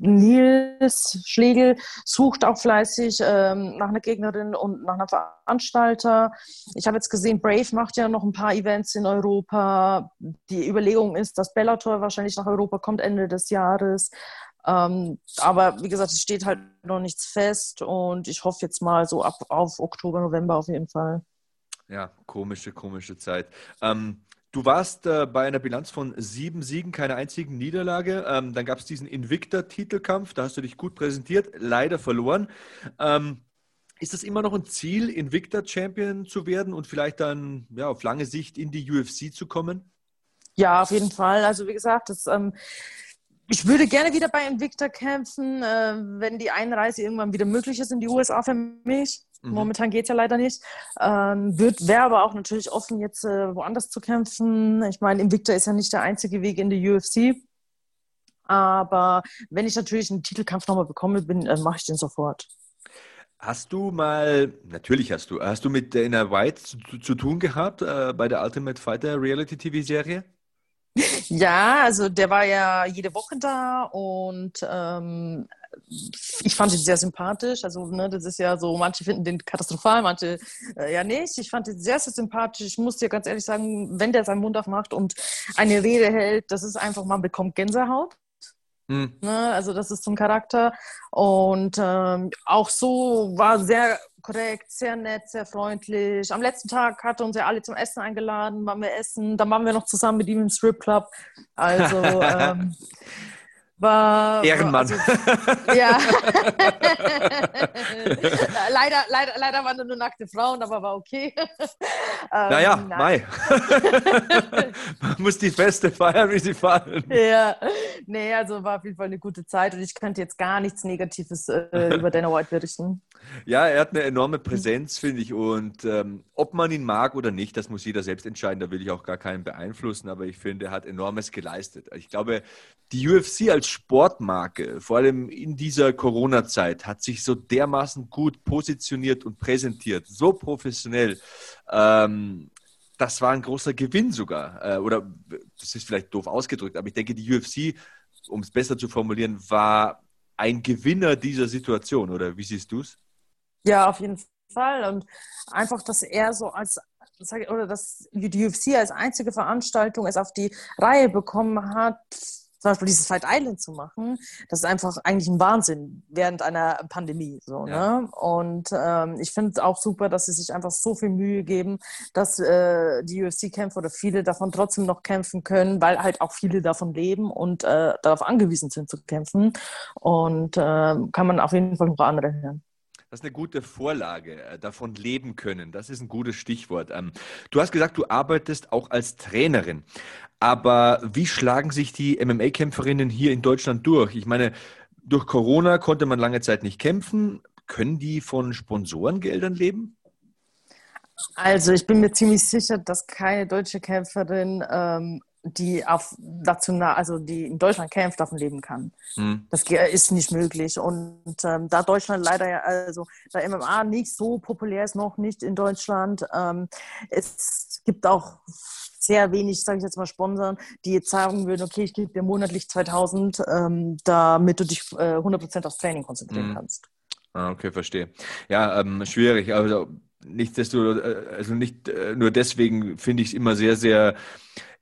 Nils Schlegel sucht auch fleißig ähm, nach einer Gegnerin und nach einem Veranstalter. Ich habe jetzt gesehen, Brave macht ja noch ein paar Events in Europa. Die Überlegung ist, dass Bellator wahrscheinlich nach Europa kommt Ende des Jahres. Ähm, aber wie gesagt, es steht halt noch nichts fest und ich hoffe jetzt mal so ab auf Oktober, November auf jeden Fall. Ja, komische, komische Zeit. Ähm, du warst äh, bei einer Bilanz von sieben Siegen, keine einzigen Niederlage. Ähm, dann gab es diesen Invicta-Titelkampf, da hast du dich gut präsentiert, leider verloren. Ähm, ist das immer noch ein Ziel, Invicta-Champion zu werden und vielleicht dann ja, auf lange Sicht in die UFC zu kommen? Ja, auf jeden Fall. Also wie gesagt, das ähm, ich würde gerne wieder bei Invicta kämpfen, äh, wenn die Einreise irgendwann wieder möglich ist in die USA für mich. Mhm. Momentan geht es ja leider nicht. Ähm, Wäre aber auch natürlich offen, jetzt äh, woanders zu kämpfen. Ich meine, Invicta ist ja nicht der einzige Weg in die UFC. Aber wenn ich natürlich einen Titelkampf nochmal bekomme, äh, mache ich den sofort. Hast du mal, natürlich hast du, hast du mit Dana White zu, zu tun gehabt äh, bei der Ultimate Fighter Reality TV Serie? Ja, also der war ja jede Woche da und ähm, ich fand ihn sehr sympathisch. Also, ne, das ist ja so, manche finden den katastrophal, manche äh, ja nicht. Ich fand ihn sehr, sehr sympathisch. Ich muss dir ganz ehrlich sagen, wenn der seinen Mund aufmacht und eine Rede hält, das ist einfach, man bekommt Gänsehaut. Mhm. Ne, also das ist zum Charakter. Und ähm, auch so war sehr korrekt, sehr nett, sehr freundlich. Am letzten Tag hatte uns ja alle zum Essen eingeladen, waren wir essen. Dann waren wir noch zusammen mit ihm im Stripclub. Also [LAUGHS] ähm, war. Ehrenmann. Also, [LAUGHS] ja. [LAUGHS] leider, leider, leider waren nur nackte Frauen, aber war okay. [LAUGHS] naja, ähm, Mai. Man muss die Feste feiern, wie sie fallen. Ja, nee, also war auf jeden Fall eine gute Zeit und ich könnte jetzt gar nichts Negatives äh, über Dana White berichten. Ja, er hat eine enorme Präsenz, finde ich. Und ähm, ob man ihn mag oder nicht, das muss jeder selbst entscheiden. Da will ich auch gar keinen beeinflussen. Aber ich finde, er hat enormes geleistet. Ich glaube, die UFC als Sportmarke, vor allem in dieser Corona-Zeit, hat sich so dermaßen gut positioniert und präsentiert, so professionell. Ähm, das war ein großer Gewinn sogar. Äh, oder das ist vielleicht doof ausgedrückt, aber ich denke, die UFC, um es besser zu formulieren, war ein Gewinner dieser Situation. Oder wie siehst du es? Ja, auf jeden Fall. Und einfach, dass er so als oder dass die UFC als einzige Veranstaltung es auf die Reihe bekommen hat, zum Beispiel dieses Fight Island zu machen, das ist einfach eigentlich ein Wahnsinn während einer Pandemie. So, ja. ne? Und ähm, ich finde es auch super, dass sie sich einfach so viel Mühe geben, dass äh, die UFC-Kämpfer oder viele davon trotzdem noch kämpfen können, weil halt auch viele davon leben und äh, darauf angewiesen sind zu kämpfen. Und äh, kann man auf jeden Fall hoch anrechnen. Das ist eine gute Vorlage, äh, davon leben können. Das ist ein gutes Stichwort. Ähm, du hast gesagt, du arbeitest auch als Trainerin. Aber wie schlagen sich die MMA-Kämpferinnen hier in Deutschland durch? Ich meine, durch Corona konnte man lange Zeit nicht kämpfen. Können die von Sponsorengeldern leben? Also ich bin mir ziemlich sicher, dass keine deutsche Kämpferin ähm, die auf national, also die in Deutschland kämpft, davon leben kann. Mhm. Das ist nicht möglich. Und ähm, da Deutschland leider ja, also da MMA nicht so populär ist, noch nicht in Deutschland, ähm, es gibt auch sehr wenig, sage ich jetzt mal, Sponsoren, die jetzt sagen würden, okay, ich gebe dir monatlich 2000, ähm, damit du dich äh, 100% aufs Training konzentrieren mhm. kannst. Ah, okay, verstehe. Ja, ähm, schwierig. Also nicht, desto, äh, also nicht äh, nur deswegen finde ich es immer sehr, sehr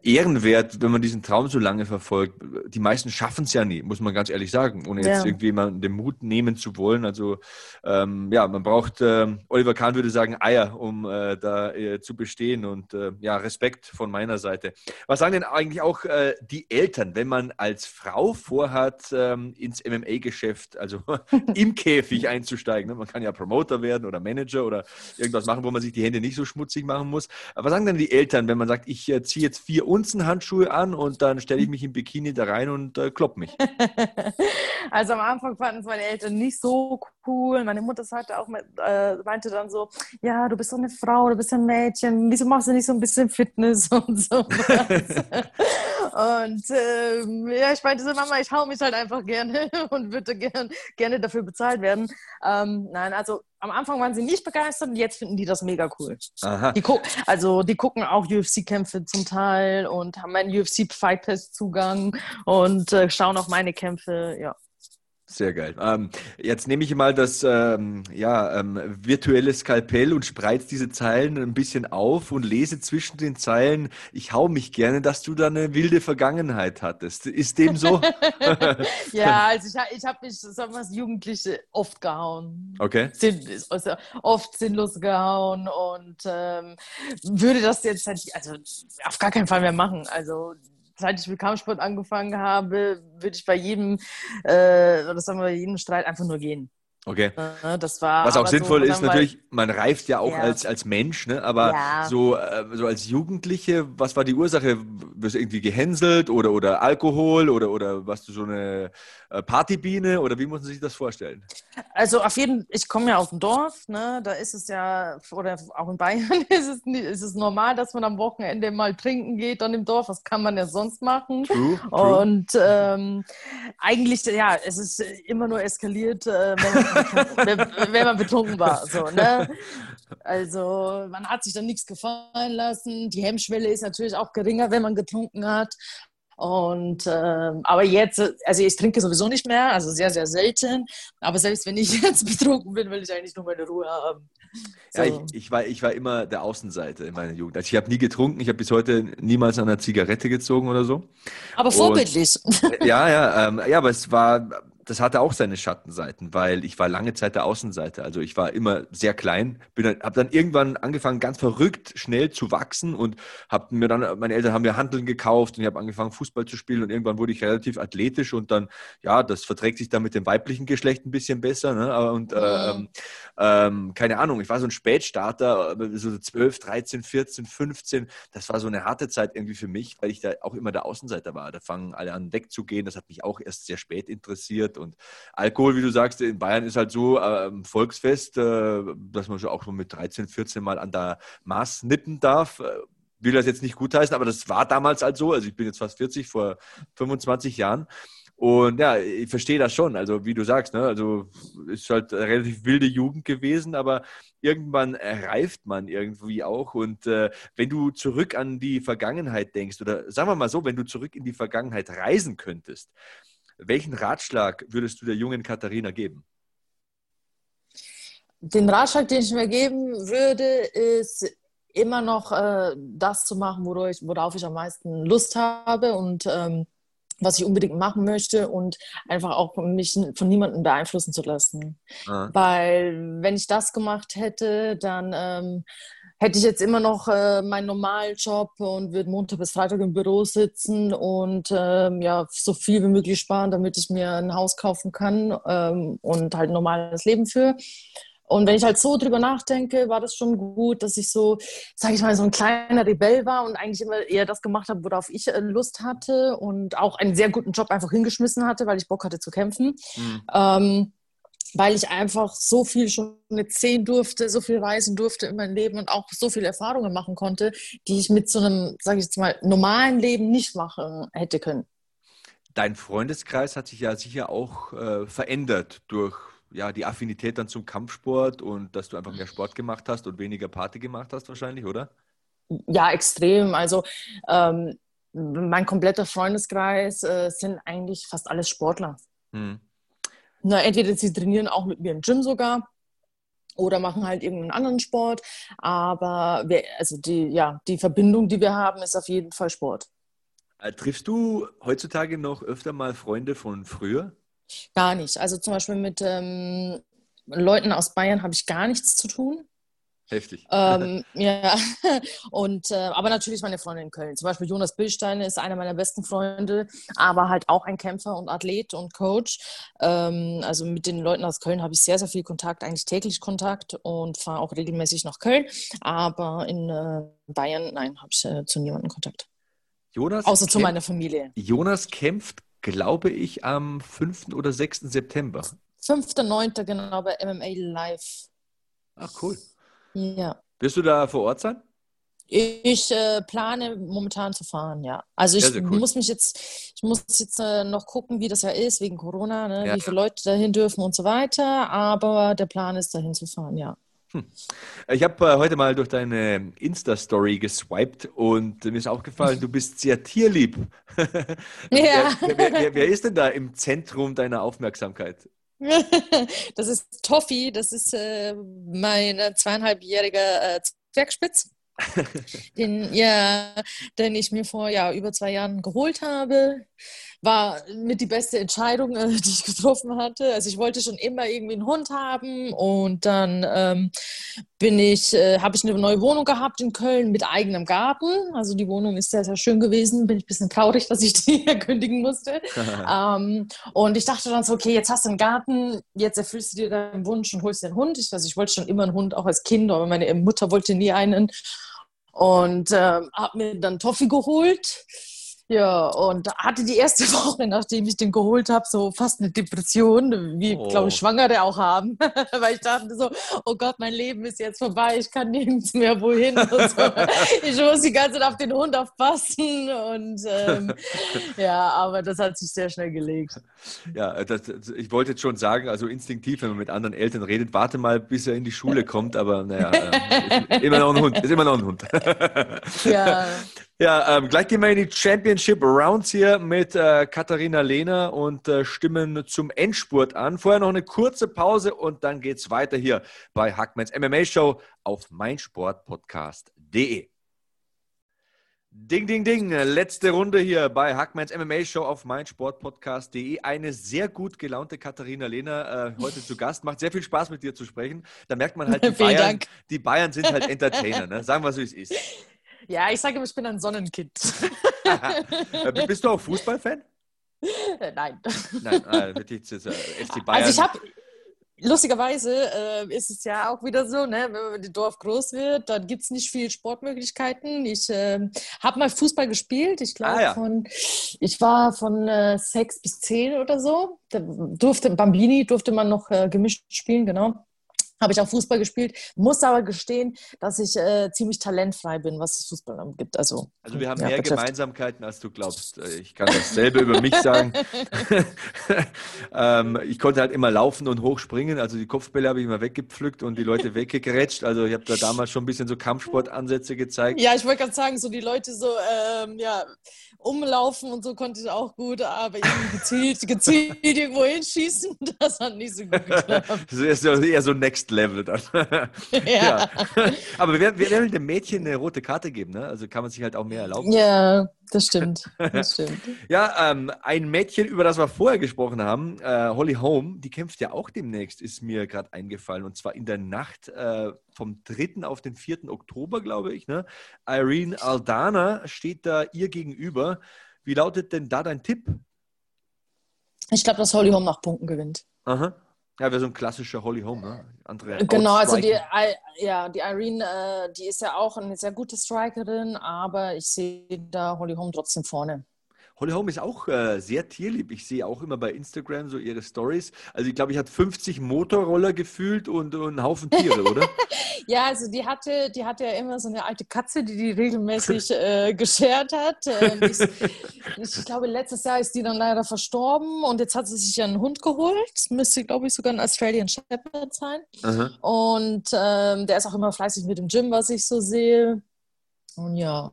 ehrenwert, wenn man diesen Traum so lange verfolgt. Die meisten schaffen es ja nie, muss man ganz ehrlich sagen, ohne jetzt ja. irgendwie jemanden den Mut nehmen zu wollen. Also ähm, ja, man braucht, äh, Oliver Kahn würde sagen, Eier, um äh, da äh, zu bestehen und äh, ja, Respekt von meiner Seite. Was sagen denn eigentlich auch äh, die Eltern, wenn man als Frau vorhat, ähm, ins MMA-Geschäft, also [LAUGHS] im Käfig einzusteigen? Ne? Man kann ja Promoter werden oder Manager oder irgendwas machen, wo man sich die Hände nicht so schmutzig machen muss. Aber was sagen denn die Eltern, wenn man sagt, ich äh, ziehe jetzt vier Unzenhandschuhe an und dann stelle ich mich im Bikini da rein und äh, klopp mich. [LAUGHS] also am Anfang fanden es meine Eltern nicht so cool. Meine Mutter sagte auch, mit, äh, meinte dann so, ja, du bist doch eine Frau, du bist ein Mädchen, wieso machst du nicht so ein bisschen Fitness [LAUGHS] und so. [LAUGHS] und äh, ja, ich meinte so, Mama, ich hau mich halt einfach gerne [LAUGHS] und würde gern, gerne dafür bezahlt werden. Ähm, nein, also am Anfang waren sie nicht begeistert und jetzt finden die das mega cool. Aha. Die also die gucken auch UFC-Kämpfe zum Teil und haben einen UFC-Fight Pass-Zugang und äh, schauen auch meine Kämpfe, ja. Sehr geil. Ähm, jetzt nehme ich mal das ähm, ja, ähm, virtuelle Skalpell und spreiz diese Zeilen ein bisschen auf und lese zwischen den Zeilen, ich hau mich gerne, dass du da eine wilde Vergangenheit hattest. Ist dem so? [LAUGHS] ja, also ich, ich habe mich, sagen wir Jugendliche oft gehauen. Okay. Sinn, also oft sinnlos gehauen und ähm, würde das jetzt halt, also auf gar keinen Fall mehr machen. Also seit ich mit Kampfsport angefangen habe, würde ich bei jedem, äh, oder sagen wir, jedem Streit einfach nur gehen. Okay. Das war Was auch sinnvoll so, ist, natürlich, man reift ja auch ja. Als, als Mensch, ne? aber ja. so, äh, so als Jugendliche, was war die Ursache? Wirst du irgendwie gehänselt oder, oder Alkohol oder, oder warst du so eine äh, Partybiene oder wie muss man sich das vorstellen? Also auf jeden Fall, ich komme ja aus dem Dorf, ne? da ist es ja, oder auch in Bayern [LAUGHS] ist es, ist es normal, dass man am Wochenende mal trinken geht dann im Dorf, was kann man ja sonst machen? True, true. Und ähm, eigentlich, ja, es ist immer nur eskaliert, äh, wenn, man, [LAUGHS] wenn, man betrunken war. So, ne? Also man hat sich dann nichts gefallen lassen. Die Hemmschwelle ist natürlich auch geringer, wenn man getrunken hat. Und äh, aber jetzt, also ich trinke sowieso nicht mehr, also sehr, sehr selten. Aber selbst wenn ich [LAUGHS] jetzt betrunken bin, will ich eigentlich nur meine Ruhe haben. So. Ja, ich, ich, war, ich war immer der Außenseite in meiner Jugend. Also ich habe nie getrunken, ich habe bis heute niemals an einer Zigarette gezogen oder so. Aber vorbildlich. Und, ja, ja, ähm, ja, aber es war das hatte auch seine Schattenseiten, weil ich war lange Zeit der Außenseite. Also ich war immer sehr klein, habe dann irgendwann angefangen, ganz verrückt schnell zu wachsen und habe mir dann, meine Eltern haben mir Handeln gekauft und ich habe angefangen, Fußball zu spielen und irgendwann wurde ich relativ athletisch und dann, ja, das verträgt sich dann mit dem weiblichen Geschlecht ein bisschen besser. Ne? Und äh, ähm, ähm, keine Ahnung, ich war so ein Spätstarter, so 12, 13, 14, 15. Das war so eine harte Zeit irgendwie für mich, weil ich da auch immer der Außenseiter war. Da fangen alle an wegzugehen. Das hat mich auch erst sehr spät interessiert und Alkohol, wie du sagst, in Bayern ist halt so äh, Volksfest, äh, dass man schon auch so mit 13, 14 Mal an der Maß nippen darf. Äh, will das jetzt nicht gutheißen, aber das war damals halt so. Also ich bin jetzt fast 40, vor 25 Jahren. Und ja, ich verstehe das schon. Also wie du sagst, ne? also ist halt eine relativ wilde Jugend gewesen, aber irgendwann reift man irgendwie auch. Und äh, wenn du zurück an die Vergangenheit denkst, oder sagen wir mal so, wenn du zurück in die Vergangenheit reisen könntest, welchen Ratschlag würdest du der jungen Katharina geben? Den Ratschlag, den ich mir geben würde, ist immer noch äh, das zu machen, worauf ich, worauf ich am meisten Lust habe und ähm, was ich unbedingt machen möchte und einfach auch mich von niemandem beeinflussen zu lassen. Ah. Weil wenn ich das gemacht hätte, dann ähm, hätte ich jetzt immer noch äh, meinen normalen Job und würde Montag bis Freitag im Büro sitzen und ähm, ja, so viel wie möglich sparen, damit ich mir ein Haus kaufen kann ähm, und halt ein normales Leben führe. Und wenn ich halt so drüber nachdenke, war das schon gut, dass ich so, sage ich mal, so ein kleiner Rebell war und eigentlich immer eher das gemacht habe, worauf ich äh, Lust hatte und auch einen sehr guten Job einfach hingeschmissen hatte, weil ich Bock hatte zu kämpfen. Mhm. Ähm, weil ich einfach so viel schon mit sehen durfte, so viel reisen durfte in meinem Leben und auch so viele Erfahrungen machen konnte, die ich mit so einem, sage ich jetzt mal, normalen Leben nicht machen hätte können. Dein Freundeskreis hat sich ja sicher auch äh, verändert durch ja, die Affinität dann zum Kampfsport und dass du einfach mehr Sport gemacht hast und weniger Party gemacht hast wahrscheinlich, oder? Ja, extrem. Also ähm, mein kompletter Freundeskreis äh, sind eigentlich fast alles Sportler. Hm. Na, entweder sie trainieren auch mit mir im Gym sogar oder machen halt irgendeinen anderen Sport. Aber wir, also die, ja, die Verbindung, die wir haben, ist auf jeden Fall Sport. Äh, triffst du heutzutage noch öfter mal Freunde von früher? Gar nicht. Also zum Beispiel mit ähm, Leuten aus Bayern habe ich gar nichts zu tun. Heftig. Ähm, [LAUGHS] ja, und äh, aber natürlich meine Freunde in Köln. Zum Beispiel Jonas Billstein ist einer meiner besten Freunde, aber halt auch ein Kämpfer und Athlet und Coach. Ähm, also mit den Leuten aus Köln habe ich sehr, sehr viel Kontakt, eigentlich täglich Kontakt und fahre auch regelmäßig nach Köln. Aber in äh, Bayern, nein, habe ich äh, zu niemandem Kontakt. Jonas Außer zu meiner Familie. Jonas kämpft, glaube ich, am 5. oder 6. September. 5.9. genau bei MMA Live. Ach, cool. Ja. Wirst du da vor Ort sein? Ich äh, plane momentan zu fahren, ja. Also ich cool. muss mich jetzt, ich muss jetzt äh, noch gucken, wie das ja ist wegen Corona, ne? Ja, wie viele Leute dahin dürfen und so weiter. Aber der Plan ist, dahin zu fahren, ja. Ich habe äh, heute mal durch deine Insta-Story geswiped und mir ist aufgefallen, du bist sehr tierlieb. [LAUGHS] Ja. wer, wer, wer, wer ist denn da im Zentrum deiner Aufmerksamkeit? [LAUGHS] Das ist Toffi, das ist äh, mein zweieinhalbjähriger äh, Zwergspitz, [LAUGHS] den, ja, den ich mir vor ja, über zwei Jahren geholt habe. War mit die beste Entscheidung, äh, [LAUGHS] die ich getroffen hatte. Also ich wollte schon immer irgendwie einen Hund haben und dann ähm, bin ich, äh, habe ich eine neue Wohnung gehabt in Köln mit eigenem Garten. Also die Wohnung ist sehr, sehr schön gewesen. Bin ich ein bisschen traurig, [LAUGHS] dass ich die kündigen musste. [LAUGHS] Ähm, und ich dachte dann so, okay, jetzt hast du einen Garten, jetzt erfüllst du dir deinen Wunsch und holst dir einen Hund. Ich, also ich wollte schon immer einen Hund, auch als Kind, aber meine Mutter wollte nie einen. Und ähm, habe mir dann Toffi geholt. Ja, und hatte die erste [LAUGHS] Woche, nachdem ich den geholt habe, so fast eine Depression, wie, Oh. glaube ich, Schwangere auch haben. [LAUGHS] Weil ich dachte so, oh Gott, mein Leben ist jetzt vorbei, ich kann nirgends mehr wohin. So. [LAUGHS] Ich muss die ganze Zeit auf den Hund aufpassen. Und ähm, ja, aber das hat sich sehr schnell gelegt. Ja, das, ich wollte jetzt schon sagen, also instinktiv, wenn man mit anderen Eltern redet, warte mal, bis er in die Schule kommt, aber naja, äh, ist immer noch ein Hund, ist immer noch ein Hund. Ja. Ja, ähm, gleich gehen wir in die Championship Rounds hier mit äh, Katharina Lehner und äh, stimmen zum Endspurt an. Vorher noch eine kurze Pause und dann geht's weiter hier bei Hackmans MMA Show auf meinsportpodcast.de. Ding, ding, ding. Letzte Runde hier bei Hackmans MMA Show auf meinsportpodcast.de. Eine sehr gut gelaunte Katharina Lehner äh, heute zu Gast. Macht sehr viel Spaß mit dir zu sprechen. Da merkt man halt, die [LAUGHS] Bayern, die Bayern sind halt Entertainer. Ne? Sagen wir so, wie es ist. Ja, ich sage immer, ich bin ein Sonnenkind. Äh, Bist du auch Fußballfan? Nein. Nein, äh, wirklich jetzt, äh, FC Bayern. Also ich habe, lustigerweise äh, ist es ja auch wieder so, ne, wenn man im Dorf groß wird, dann gibt es nicht viel Sportmöglichkeiten. Ich äh, habe mal Fußball gespielt. Ich glaube Ah, ja. von, ich war von äh, sechs bis zehn oder so. Da durfte Bambini durfte man noch äh, gemischt spielen, genau. Habe ich auch Fußball gespielt, muss aber gestehen, dass ich äh, ziemlich talentfrei bin, was das Fußball angeht. Also, also wir haben ja, mehr betrifft. Gemeinsamkeiten, als du glaubst. Äh, Ich kann dasselbe über mich sagen. [LAUGHS] ähm, ich konnte halt immer laufen und hochspringen. Also die Kopfbälle habe ich immer weggepflückt und die Leute [LAUGHS] weggegrätscht. Also ich habe da damals schon ein bisschen so Kampfsportansätze gezeigt. Ja, ich wollte gerade sagen, so die Leute so, ähm, ja, umlaufen und so konnte ich auch gut, aber irgendwie gezielt, gezielt [LAUGHS] irgendwo hinschießen, das hat nicht so gut geklappt. Das ist eher so- so Next Level dann. [LAUGHS] Ja. [LAUGHS] Aber wer, wer will dem Mädchen eine rote Karte geben? Ne? Also kann man sich halt auch mehr erlauben. Ja, das stimmt. Das stimmt. [LAUGHS] Ja, ähm, ein Mädchen, über das wir vorher gesprochen haben, äh, Holly Holm, die kämpft ja auch demnächst, ist mir gerade eingefallen. Und zwar in der Nacht äh, vom 3. auf den 4. Oktober, glaube ich. Ne? Irene Aldana steht da ihr gegenüber. Wie lautet denn da dein Tipp? Ich glaube, dass Holly Holm nach Punkten gewinnt. Aha. Ja, wäre so ein klassischer Holly Holm, ne? Andere Genau, also die, ja, die Irene, äh, die ist ja auch eine sehr gute Strikerin, aber ich sehe da Holly Holm trotzdem vorne. Holly Holm ist auch äh, sehr tierlieb. Ich sehe auch immer bei Instagram so ihre Stories. Also ich glaube, ich hat 50 Motorroller gefühlt und, und einen Haufen Tiere, oder? [LAUGHS] Ja, also die hatte, die hatte ja immer so eine alte Katze, die die regelmäßig [LAUGHS] äh, geschert hat. Ähm, ich, ich glaube, letztes Jahr ist die dann leider verstorben und jetzt hat sie sich einen Hund geholt. Müsste, glaube ich, sogar ein Australian Shepherd sein. Aha. Und ähm, der ist auch immer fleißig mit dem Gym, was ich so sehe. Und ja,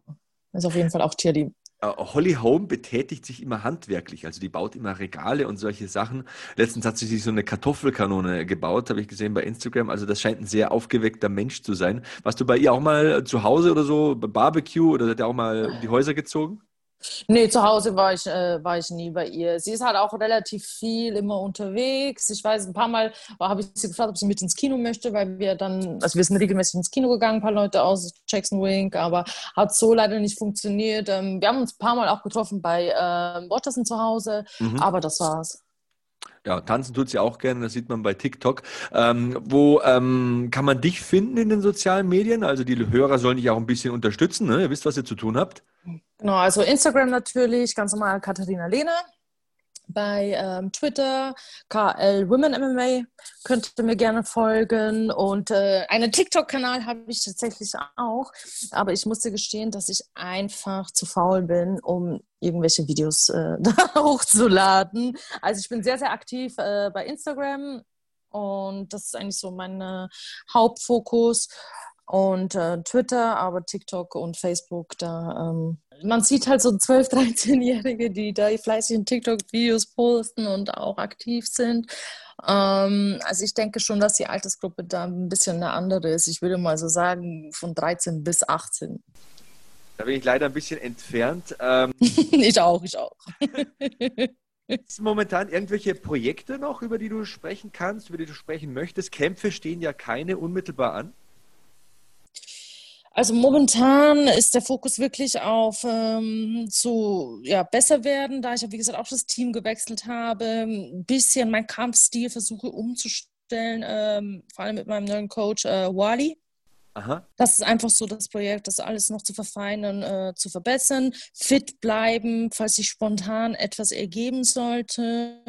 ist auf jeden Fall auch tierlieb. Äh, Holly Holm betätigt sich immer handwerklich, also die baut immer Regale und solche Sachen. Letztens hat sie sich so eine Kartoffelkanone gebaut, habe ich gesehen bei Instagram. Also das scheint ein sehr aufgeweckter Mensch zu sein. Warst du bei ihr auch mal zu Hause oder so, bei Barbecue oder hat er auch mal um die Häuser gezogen? Nee, zu Hause war ich, äh, war ich nie bei ihr. Sie ist halt auch relativ viel immer unterwegs. Ich weiß, ein paar Mal habe ich sie gefragt, ob sie mit ins Kino möchte, weil wir dann, also wir sind regelmäßig ins Kino gegangen, ein paar Leute aus Jackson Wink, aber hat so leider nicht funktioniert. Ähm, wir haben uns ein paar Mal auch getroffen bei ähm, Watterson zu Hause, Mhm. aber das war's. Ja, tanzen tut sie auch gerne, das sieht man bei TikTok. Ähm, wo ähm, kann man dich finden in den sozialen Medien? Also die Hörer sollen dich auch ein bisschen unterstützen, ne? Ihr wisst, was ihr zu tun habt. Genau, also Instagram natürlich, ganz normal Katharina Lehner. Bei ähm, Twitter, KL Women MMA, könnt ihr mir gerne folgen. Und äh, einen TikTok-Kanal habe ich tatsächlich auch. Aber ich musste gestehen, dass ich einfach zu faul bin, um irgendwelche Videos äh, [LAUGHS] da hochzuladen. Also ich bin sehr, sehr aktiv äh, bei Instagram und das ist eigentlich so mein Hauptfokus und äh, Twitter, aber TikTok und Facebook, da ähm, man sieht halt so 12-, 13-Jährige, [LAUGHS] die da fleißig in TikTok-Videos posten und auch aktiv sind. Ähm, also ich denke schon, dass die Altersgruppe da ein bisschen eine andere ist. Ich würde mal so sagen, von 13 bis 18. Da bin ich leider ein bisschen entfernt. Ähm, [LAUGHS] ich auch, ich auch. Gibt es momentan irgendwelche Projekte noch, über die du sprechen kannst, über die du sprechen möchtest? Kämpfe stehen ja keine unmittelbar an. Also momentan ist der Fokus wirklich auf ähm, zu ja, besser werden, da ich ja wie gesagt auch das Team gewechselt habe, ein bisschen mein Kampfstil versuche umzustellen, ähm, vor allem mit meinem neuen Coach äh, Wally. Aha. Das ist einfach so das Projekt, das alles noch zu verfeinern, äh, zu verbessern, fit bleiben, falls sich spontan etwas ergeben sollte.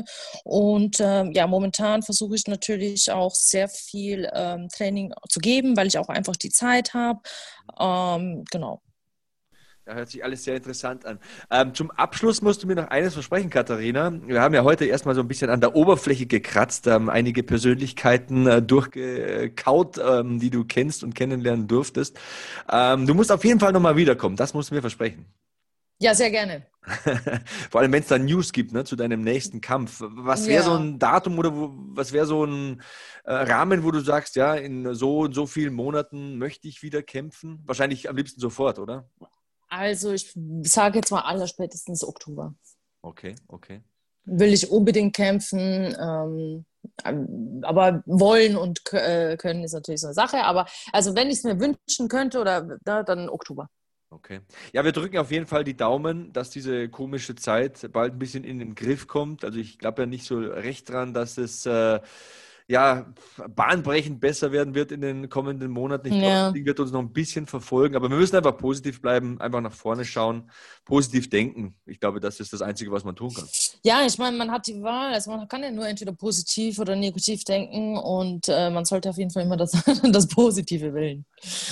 Und ähm, ja, momentan versuche ich natürlich auch sehr viel ähm, Training zu geben, weil ich auch einfach die Zeit habe. Ähm, genau. Ja, hört sich alles sehr interessant an. Ähm, zum Abschluss musst du mir noch eines versprechen, Katharina. Wir haben ja heute erstmal so ein bisschen an der Oberfläche gekratzt, ähm, einige Persönlichkeiten äh, durchgekaut, ähm, die du kennst und kennenlernen durftest. Ähm, du musst auf jeden Fall nochmal wiederkommen, das musst du mir versprechen. Ja, sehr gerne. [LAUGHS] Vor allem, wenn es da News gibt ne, zu deinem nächsten Kampf. Was wäre ja. so ein Datum oder wo, was wäre so ein äh, Rahmen, wo du sagst, ja, in so und so vielen Monaten möchte ich wieder kämpfen? Wahrscheinlich am liebsten sofort, oder? Also ich sage jetzt mal allerspätestens Oktober. Okay, okay. Will ich unbedingt kämpfen, ähm, aber wollen und äh, können ist natürlich so eine Sache. Aber also wenn ich es mir wünschen könnte oder da, dann Oktober. Okay. Ja, wir drücken auf jeden Fall die Daumen, dass diese komische Zeit bald ein bisschen in den Griff kommt. Also ich glaube ja nicht so recht dran, dass es äh, ja, bahnbrechend besser werden wird in den kommenden Monaten. Ich ja. glaube, das wird uns noch ein bisschen verfolgen, aber wir müssen einfach positiv bleiben, einfach nach vorne schauen, positiv denken. Ich glaube, das ist das Einzige, was man tun kann. Ja, ich meine, man hat die Wahl, also man kann ja nur entweder positiv oder negativ denken und äh, man sollte auf jeden Fall immer das, [LAUGHS] das Positive wählen.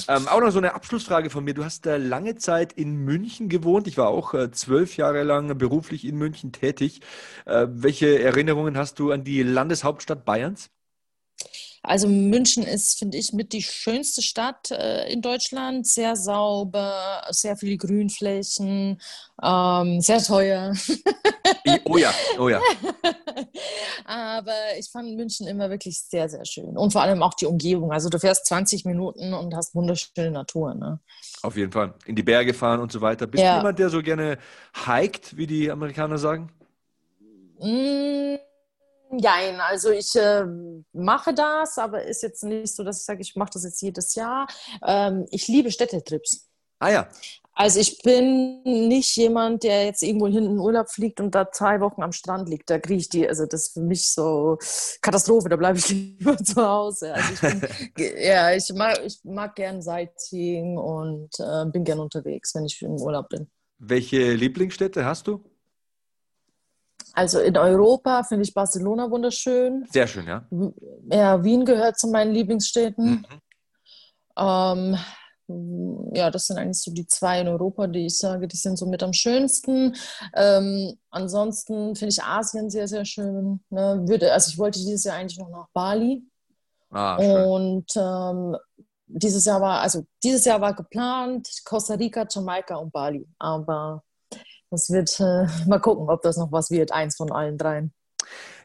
Ähm, auch noch so eine Abschlussfrage von mir. Du hast äh, lange Zeit in München gewohnt. Ich war auch äh, zwölf Jahre lang beruflich in München tätig. Äh, welche Erinnerungen hast du an die Landeshauptstadt Bayerns? Also München ist, finde ich, mit die schönste Stadt äh, in Deutschland. Sehr sauber, sehr viele Grünflächen, ähm, sehr teuer. oh ja, oh ja. [LAUGHS] Aber ich fand München immer wirklich sehr, sehr schön. Und vor allem auch die Umgebung. Also du fährst 20 Minuten und hast wunderschöne Natur. Ne? Auf jeden Fall. In die Berge fahren und so weiter. Bist ja. du jemand, der so gerne hiked, wie die Amerikaner sagen? Mm. Nein, also ich äh, mache das, aber ist jetzt nicht so, dass ich sage, ich mache das jetzt jedes Jahr. Ähm, ich liebe Städtetrips. Ah ja. Also ich bin nicht jemand, der jetzt irgendwo hinten in Urlaub fliegt und da zwei Wochen am Strand liegt. Da kriege ich die, also das ist für mich so Katastrophe, da bleibe ich [LAUGHS] lieber zu Hause. Also ich bin, [LAUGHS] ja, ich mag, ich mag gern Sightseeing und äh, bin gern unterwegs, wenn ich im Urlaub bin. Welche Lieblingsstädte hast du? Also in Europa finde ich Barcelona wunderschön. Sehr schön, ja. Ja, Wien gehört zu meinen Lieblingsstädten. Mhm. Ähm, ja, das sind eigentlich so die zwei in Europa, die ich sage, die sind so mit am schönsten. Ähm, ansonsten finde ich Asien sehr, sehr schön. Ne? Würde, also ich wollte dieses Jahr eigentlich noch nach Bali. Ah, schön. Und ähm, dieses Jahr war, also dieses Jahr war geplant Costa Rica, Jamaika und Bali. Aber das wird äh, mal gucken, ob das noch was wird, eins von allen dreien.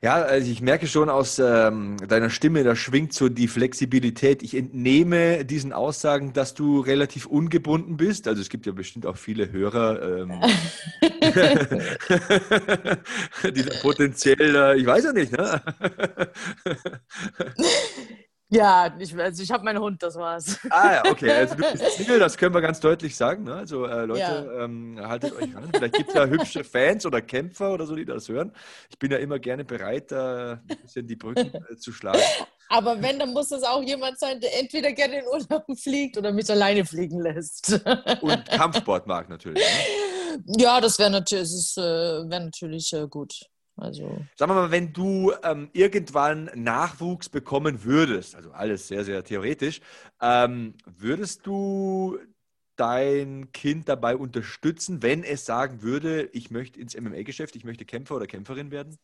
Ja, also ich merke schon aus ähm, deiner Stimme, da schwingt so die Flexibilität. Ich entnehme diesen Aussagen, dass du relativ ungebunden bist. Also es gibt ja bestimmt auch viele Hörer, ähm, [LAUGHS] [LAUGHS] die potenziell, äh, ich weiß ja nicht, ne? [LAUGHS] Ja, ich, also ich habe meinen Hund, das war's. Ah ja, okay. Also du bist [LAUGHS] Single, das können wir ganz deutlich sagen. Ne? Also äh, Leute, ja. ähm, haltet euch an. Vielleicht gibt es ja hübsche Fans oder Kämpfer oder so, die das hören. Ich bin ja immer gerne bereit, äh, ein bisschen die Brücken äh, zu schlagen. Aber wenn, dann muss es auch jemand sein, der entweder gerne in Urlaub fliegt oder mich alleine fliegen lässt. [LAUGHS] Und Kampfsport mag natürlich. Ne? Ja, das wäre natürlich, äh, wär natürlich äh, gut. Also. Sagen wir mal, wenn du ähm, irgendwann Nachwuchs bekommen würdest, also alles sehr, sehr theoretisch, ähm, würdest du dein Kind dabei unterstützen, wenn es sagen würde, ich möchte ins MMA-Geschäft, ich möchte Kämpfer oder Kämpferin werden?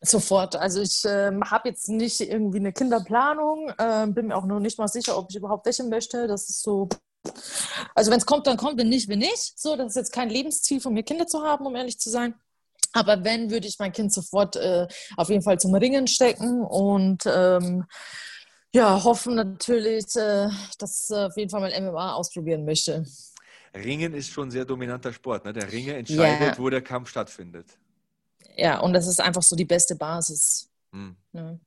Sofort. Also ich äh, habe jetzt nicht irgendwie eine Kinderplanung, äh, bin mir auch noch nicht mal sicher, ob ich überhaupt welche möchte. Das ist so. Also wenn es kommt, dann kommt, wenn nicht, wenn nicht. So, das ist jetzt kein Lebensziel von mir, Kinder zu haben, um ehrlich zu sein. Aber wenn, würde ich mein Kind sofort äh, auf jeden Fall zum Ringen stecken und ähm, ja, hoffen natürlich, äh, dass äh, auf jeden Fall mal MMA ausprobieren möchte. Ringen ist schon ein sehr dominanter Sport. Ne? Der Ringer entscheidet, yeah. wo der Kampf stattfindet. Ja, und das ist einfach so die beste Basis. Hm. Ja.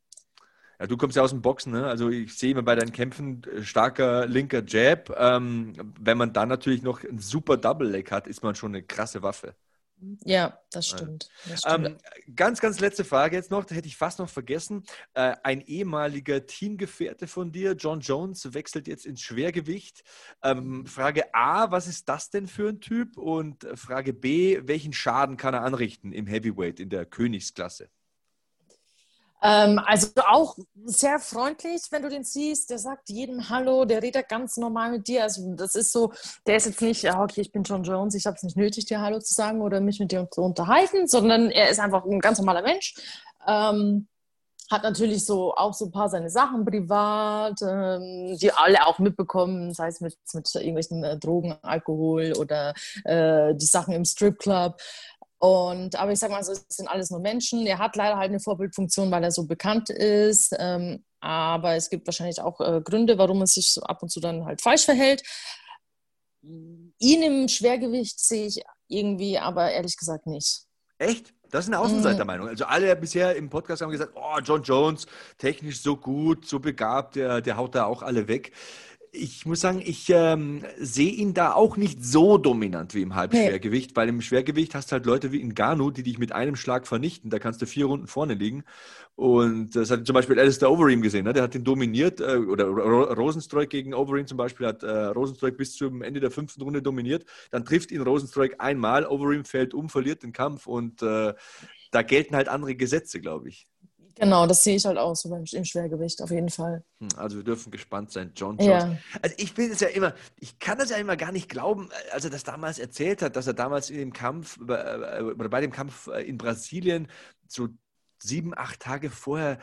Ja, du kommst ja aus dem Boxen, ne? Also ich sehe immer bei deinen Kämpfen äh, starker linker Jab. Ähm, wenn man dann natürlich noch ein super Double Leg hat, ist man schon eine krasse Waffe. Ja, das stimmt. Das stimmt. Ähm, ganz, ganz letzte Frage jetzt noch, da hätte ich fast noch vergessen. Äh, ein ehemaliger Teamgefährte von dir, John Jones, wechselt jetzt ins Schwergewicht. Ähm, Frage A, was ist das denn für ein Typ? Und Frage B, welchen Schaden kann er anrichten im Heavyweight, in der Königsklasse? Ähm, also auch sehr freundlich, wenn du den siehst. Der sagt jedem Hallo, der redet ganz normal mit dir. Also das ist so, der ist jetzt nicht, ja, okay, ich bin John Jones, ich habe es nicht nötig, dir Hallo zu sagen oder mich mit dir zu unterhalten, sondern er ist einfach ein ganz normaler Mensch. Ähm, hat natürlich so auch so ein paar seine Sachen privat, ähm, die alle auch mitbekommen, sei es mit, mit irgendwelchen äh, Drogen, Alkohol oder äh, die Sachen im Stripclub. Und, aber ich sage mal so, es sind alles nur Menschen. Er hat leider halt eine Vorbildfunktion, weil er so bekannt ist. Ähm, aber es gibt wahrscheinlich auch äh, Gründe, warum er sich so ab und zu dann halt falsch verhält. Ihn im Schwergewicht sehe ich irgendwie, aber ehrlich gesagt nicht. Echt? Das ist eine Außenseitermeinung. Also alle bisher im Podcast haben gesagt, oh, John Jones, technisch so gut, so begabt, der, der haut da auch alle weg ich muss sagen, ich ähm, sehe ihn da auch nicht so dominant wie im Halbschwergewicht, nee. weil im Schwergewicht hast du halt Leute wie in Ganu, die dich mit einem Schlag vernichten. Da kannst du vier Runden vorne liegen. Und das hat zum Beispiel Alistair Overeem gesehen, ne? der hat den dominiert, äh, oder Rosenstreuk gegen Overeem zum Beispiel hat äh, Rosenstreuk bis zum Ende der fünften Runde dominiert. Dann trifft ihn Rosenstreuk einmal, Overeem fällt um, verliert den Kampf und äh, da gelten halt andere Gesetze, glaube ich. Genau, das sehe ich halt auch so beim, im Schwergewicht, auf jeden Fall. Hm, also wir dürfen gespannt sein. John Jones. Ja. Also ich bin es ja immer, ich kann das ja immer gar nicht glauben, als er das damals erzählt hat, dass er damals in dem Kampf, äh, oder bei dem Kampf äh, in Brasilien so sieben, acht Tage vorher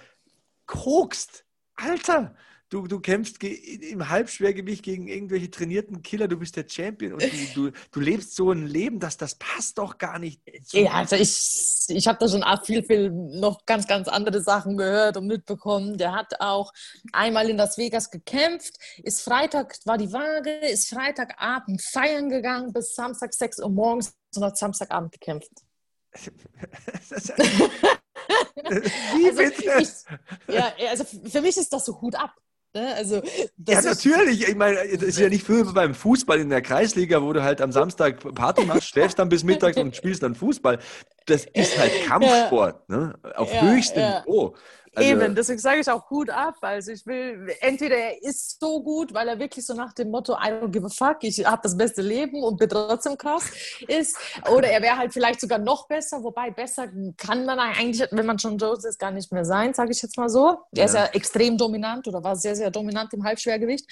kokst. Alter, du, du kämpfst im Halbschwergewicht gegen irgendwelche trainierten Killer, du bist der Champion und du, du, du lebst so ein Leben, dass das passt doch gar nicht. Ja, also ich, ich habe da schon viel, viel noch ganz, ganz andere Sachen gehört und mitbekommen. Der hat auch einmal in Las Vegas gekämpft, ist Freitag, war die Waage, ist Freitagabend feiern gegangen bis Samstag 6 Uhr morgens und hat Samstagabend gekämpft. [LAUGHS] Wie [LAUGHS] also bitte? Ich, ja, also für mich ist das so Hut ab. Ne? Also, ja, natürlich. Ich meine, das ist ja nicht für beim Fußball in der Kreisliga, wo du halt am Samstag Party machst, schläfst dann bis mittags und spielst dann Fußball. Das ist halt Kampfsport, ja. ne? auf ja, höchstem ja. Niveau. Also, Eben, deswegen sage ich auch gut ab. Also ich will, entweder er ist so gut, weil er wirklich so nach dem Motto, I don't give a fuck, ich habe das beste Leben und bin trotzdem krass ist. Oder er wäre halt vielleicht sogar noch besser, wobei besser kann man eigentlich, wenn man schon Jones ist, gar nicht mehr sein, sage ich jetzt mal so. Er ja. ist ja extrem dominant oder war sehr, sehr dominant im Halbschwergewicht.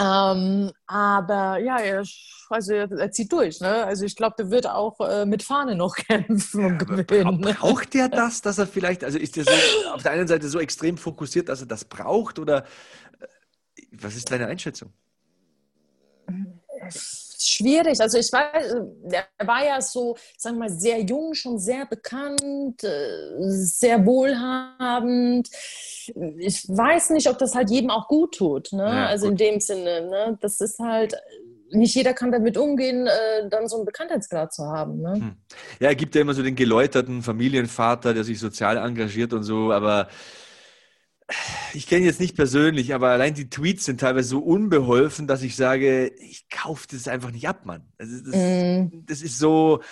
Ähm, aber ja, er, also er, er, zieht durch. Ne? Also ich glaube, der wird auch äh, mit Fahne noch [LAUGHS] kämpfen und gewinnen. Ne? Braucht der [LAUGHS] das, dass er vielleicht, also ist der so auf der einen Seite so extrem fokussiert, dass er das braucht? Oder äh, was ist deine Einschätzung? Schwierig. Also ich weiß, er war ja so, sagen wir mal, sehr jung, schon sehr bekannt, äh, sehr wohlhabend. Ich weiß nicht, ob das halt jedem auch gut tut. Ne? Ja, also gut. in dem Sinne, ne? das ist halt nicht jeder kann damit umgehen, äh, dann so einen Bekanntheitsgrad zu haben. Ne? Hm. Ja, er gibt ja immer so den geläuterten Familienvater, der sich sozial engagiert und so, aber ich kenne jetzt nicht persönlich, aber allein die Tweets sind teilweise so unbeholfen, dass ich sage, ich kaufe das einfach nicht ab, Mann. Also das, mm. das ist so,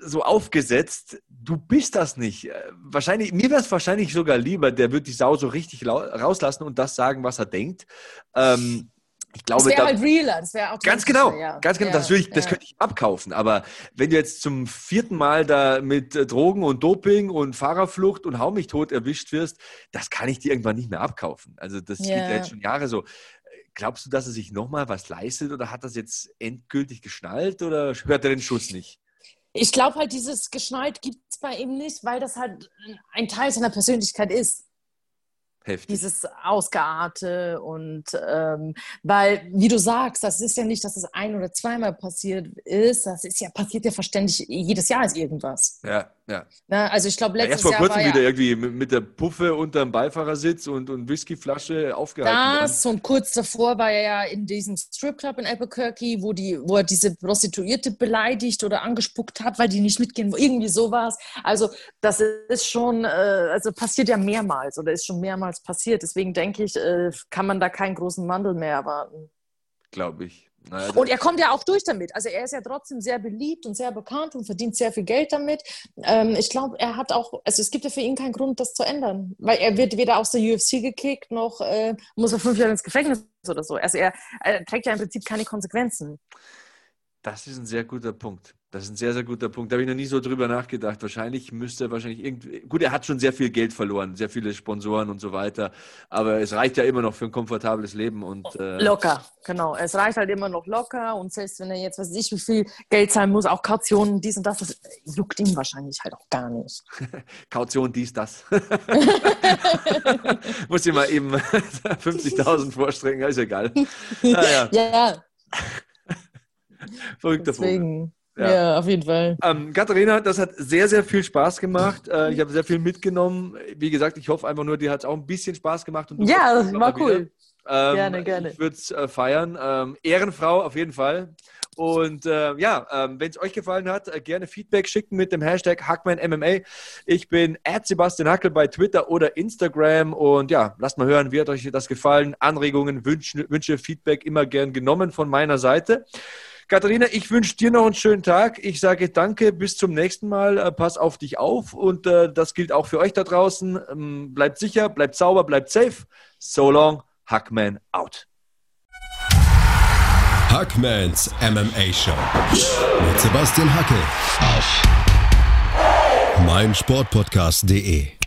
so aufgesetzt. Du bist das nicht. Wahrscheinlich, mir wäre es wahrscheinlich sogar lieber, der wird die Sau so richtig rauslassen und das sagen, was er denkt. Ähm, ich glaube, das wäre halt realer, das wäre auch Ganz genau, ja. ganz genau. Ja, das, ich, das ja. könnte ich abkaufen. Aber wenn du jetzt zum vierten Mal da mit äh, Drogen und Doping und Fahrerflucht und Hau mich tot erwischt wirst, das kann ich dir irgendwann nicht mehr abkaufen. Also das geht ja Ja. jetzt schon Jahre so. Glaubst du, dass er sich nochmal was leistet oder hat das jetzt endgültig geschnallt oder hört er den Schuss nicht? Ich glaube halt, dieses Geschneit gibt es bei ihm nicht, weil das halt ein Teil seiner Persönlichkeit ist. Heftig. Dieses Ausgearte und ähm, weil, wie du sagst, das ist ja nicht, dass es ein oder zweimal passiert ist, das ist ja passiert ja verständlich, jedes Jahr ist irgendwas. ja, ja. Ne? Also ich glaube, ja. letztes Erst vor kurzem wieder ja irgendwie mit, der Puffe unterm Beifahrersitz und, und Whiskyflasche aufgehalten worden. das und kurz davor war er ja in diesem Stripclub in Albuquerque, wo, die, wo er diese Prostituierte beleidigt oder angespuckt hat, weil die nicht mitgehen, irgendwie sowas. Also das ist schon, äh, also passiert ja mehrmals oder ist schon mehrmals passiert. Deswegen denke ich, äh, kann man da keinen großen Wandel mehr erwarten. Glaube ich. Naja, Und er kommt ja auch durch damit. Also er ist ja trotzdem sehr beliebt und sehr bekannt und verdient sehr viel Geld damit. Ähm, ich glaube, er hat auch, also es gibt ja für ihn keinen Grund, das zu ändern. Weil er wird weder aus der UFC gekickt, noch äh, muss er fünf Jahre ins Gefängnis oder so. Also er, er trägt ja im Prinzip keine Konsequenzen. Das ist ein sehr guter Punkt. Das ist ein sehr, sehr guter Punkt. Da habe ich noch nie so drüber nachgedacht. Wahrscheinlich müsste er wahrscheinlich irgendwie. Gut, er hat schon sehr viel Geld verloren, sehr viele Sponsoren und so weiter. Aber es reicht ja immer noch für ein komfortables Leben. Und, äh, Locker, genau. Es reicht halt immer noch locker und selbst wenn er jetzt, weiß ich, wie viel Geld zahlen muss, auch Kautionen, dies und das, das juckt ihm wahrscheinlich halt auch gar nicht. [LAUGHS] Kaution, dies, das. [LAUGHS] Muss ich mal eben [LAUGHS] 50.000 vorstrecken, ist egal. Naja, Ja, verrückter Vogel. Ja. Ja. auf jeden Fall. Ähm, Katharina, das hat sehr, sehr viel Spaß gemacht. Äh, ich habe sehr viel mitgenommen. Wie gesagt, ich hoffe einfach nur, dir hat es auch ein bisschen Spaß gemacht. Ja, das war cool. Ähm, Gerne, gerne. Ich würde es äh, feiern. Ähm, Ehrenfrau auf jeden Fall. Und äh, ja, ähm, wenn es euch gefallen hat, äh, gerne Feedback schicken mit dem Hashtag HackmanMMA. Ich bin at Sebastian Hackel bei Twitter oder Instagram. Und ja, lasst mal hören, wie hat euch das gefallen? Anregungen, Wünsche, Wünsche Feedback immer gern genommen von meiner Seite. Katharina, ich wünsche dir noch einen schönen Tag. Ich sage danke, bis zum nächsten Mal. Äh, pass auf dich auf und äh, das gilt auch für euch da draußen. Ähm, bleibt sicher, bleibt sauber, bleibt safe. So long, Hackman out. Hackmans MMA Show mit Sebastian Hacke auf meinsportpodcast.de.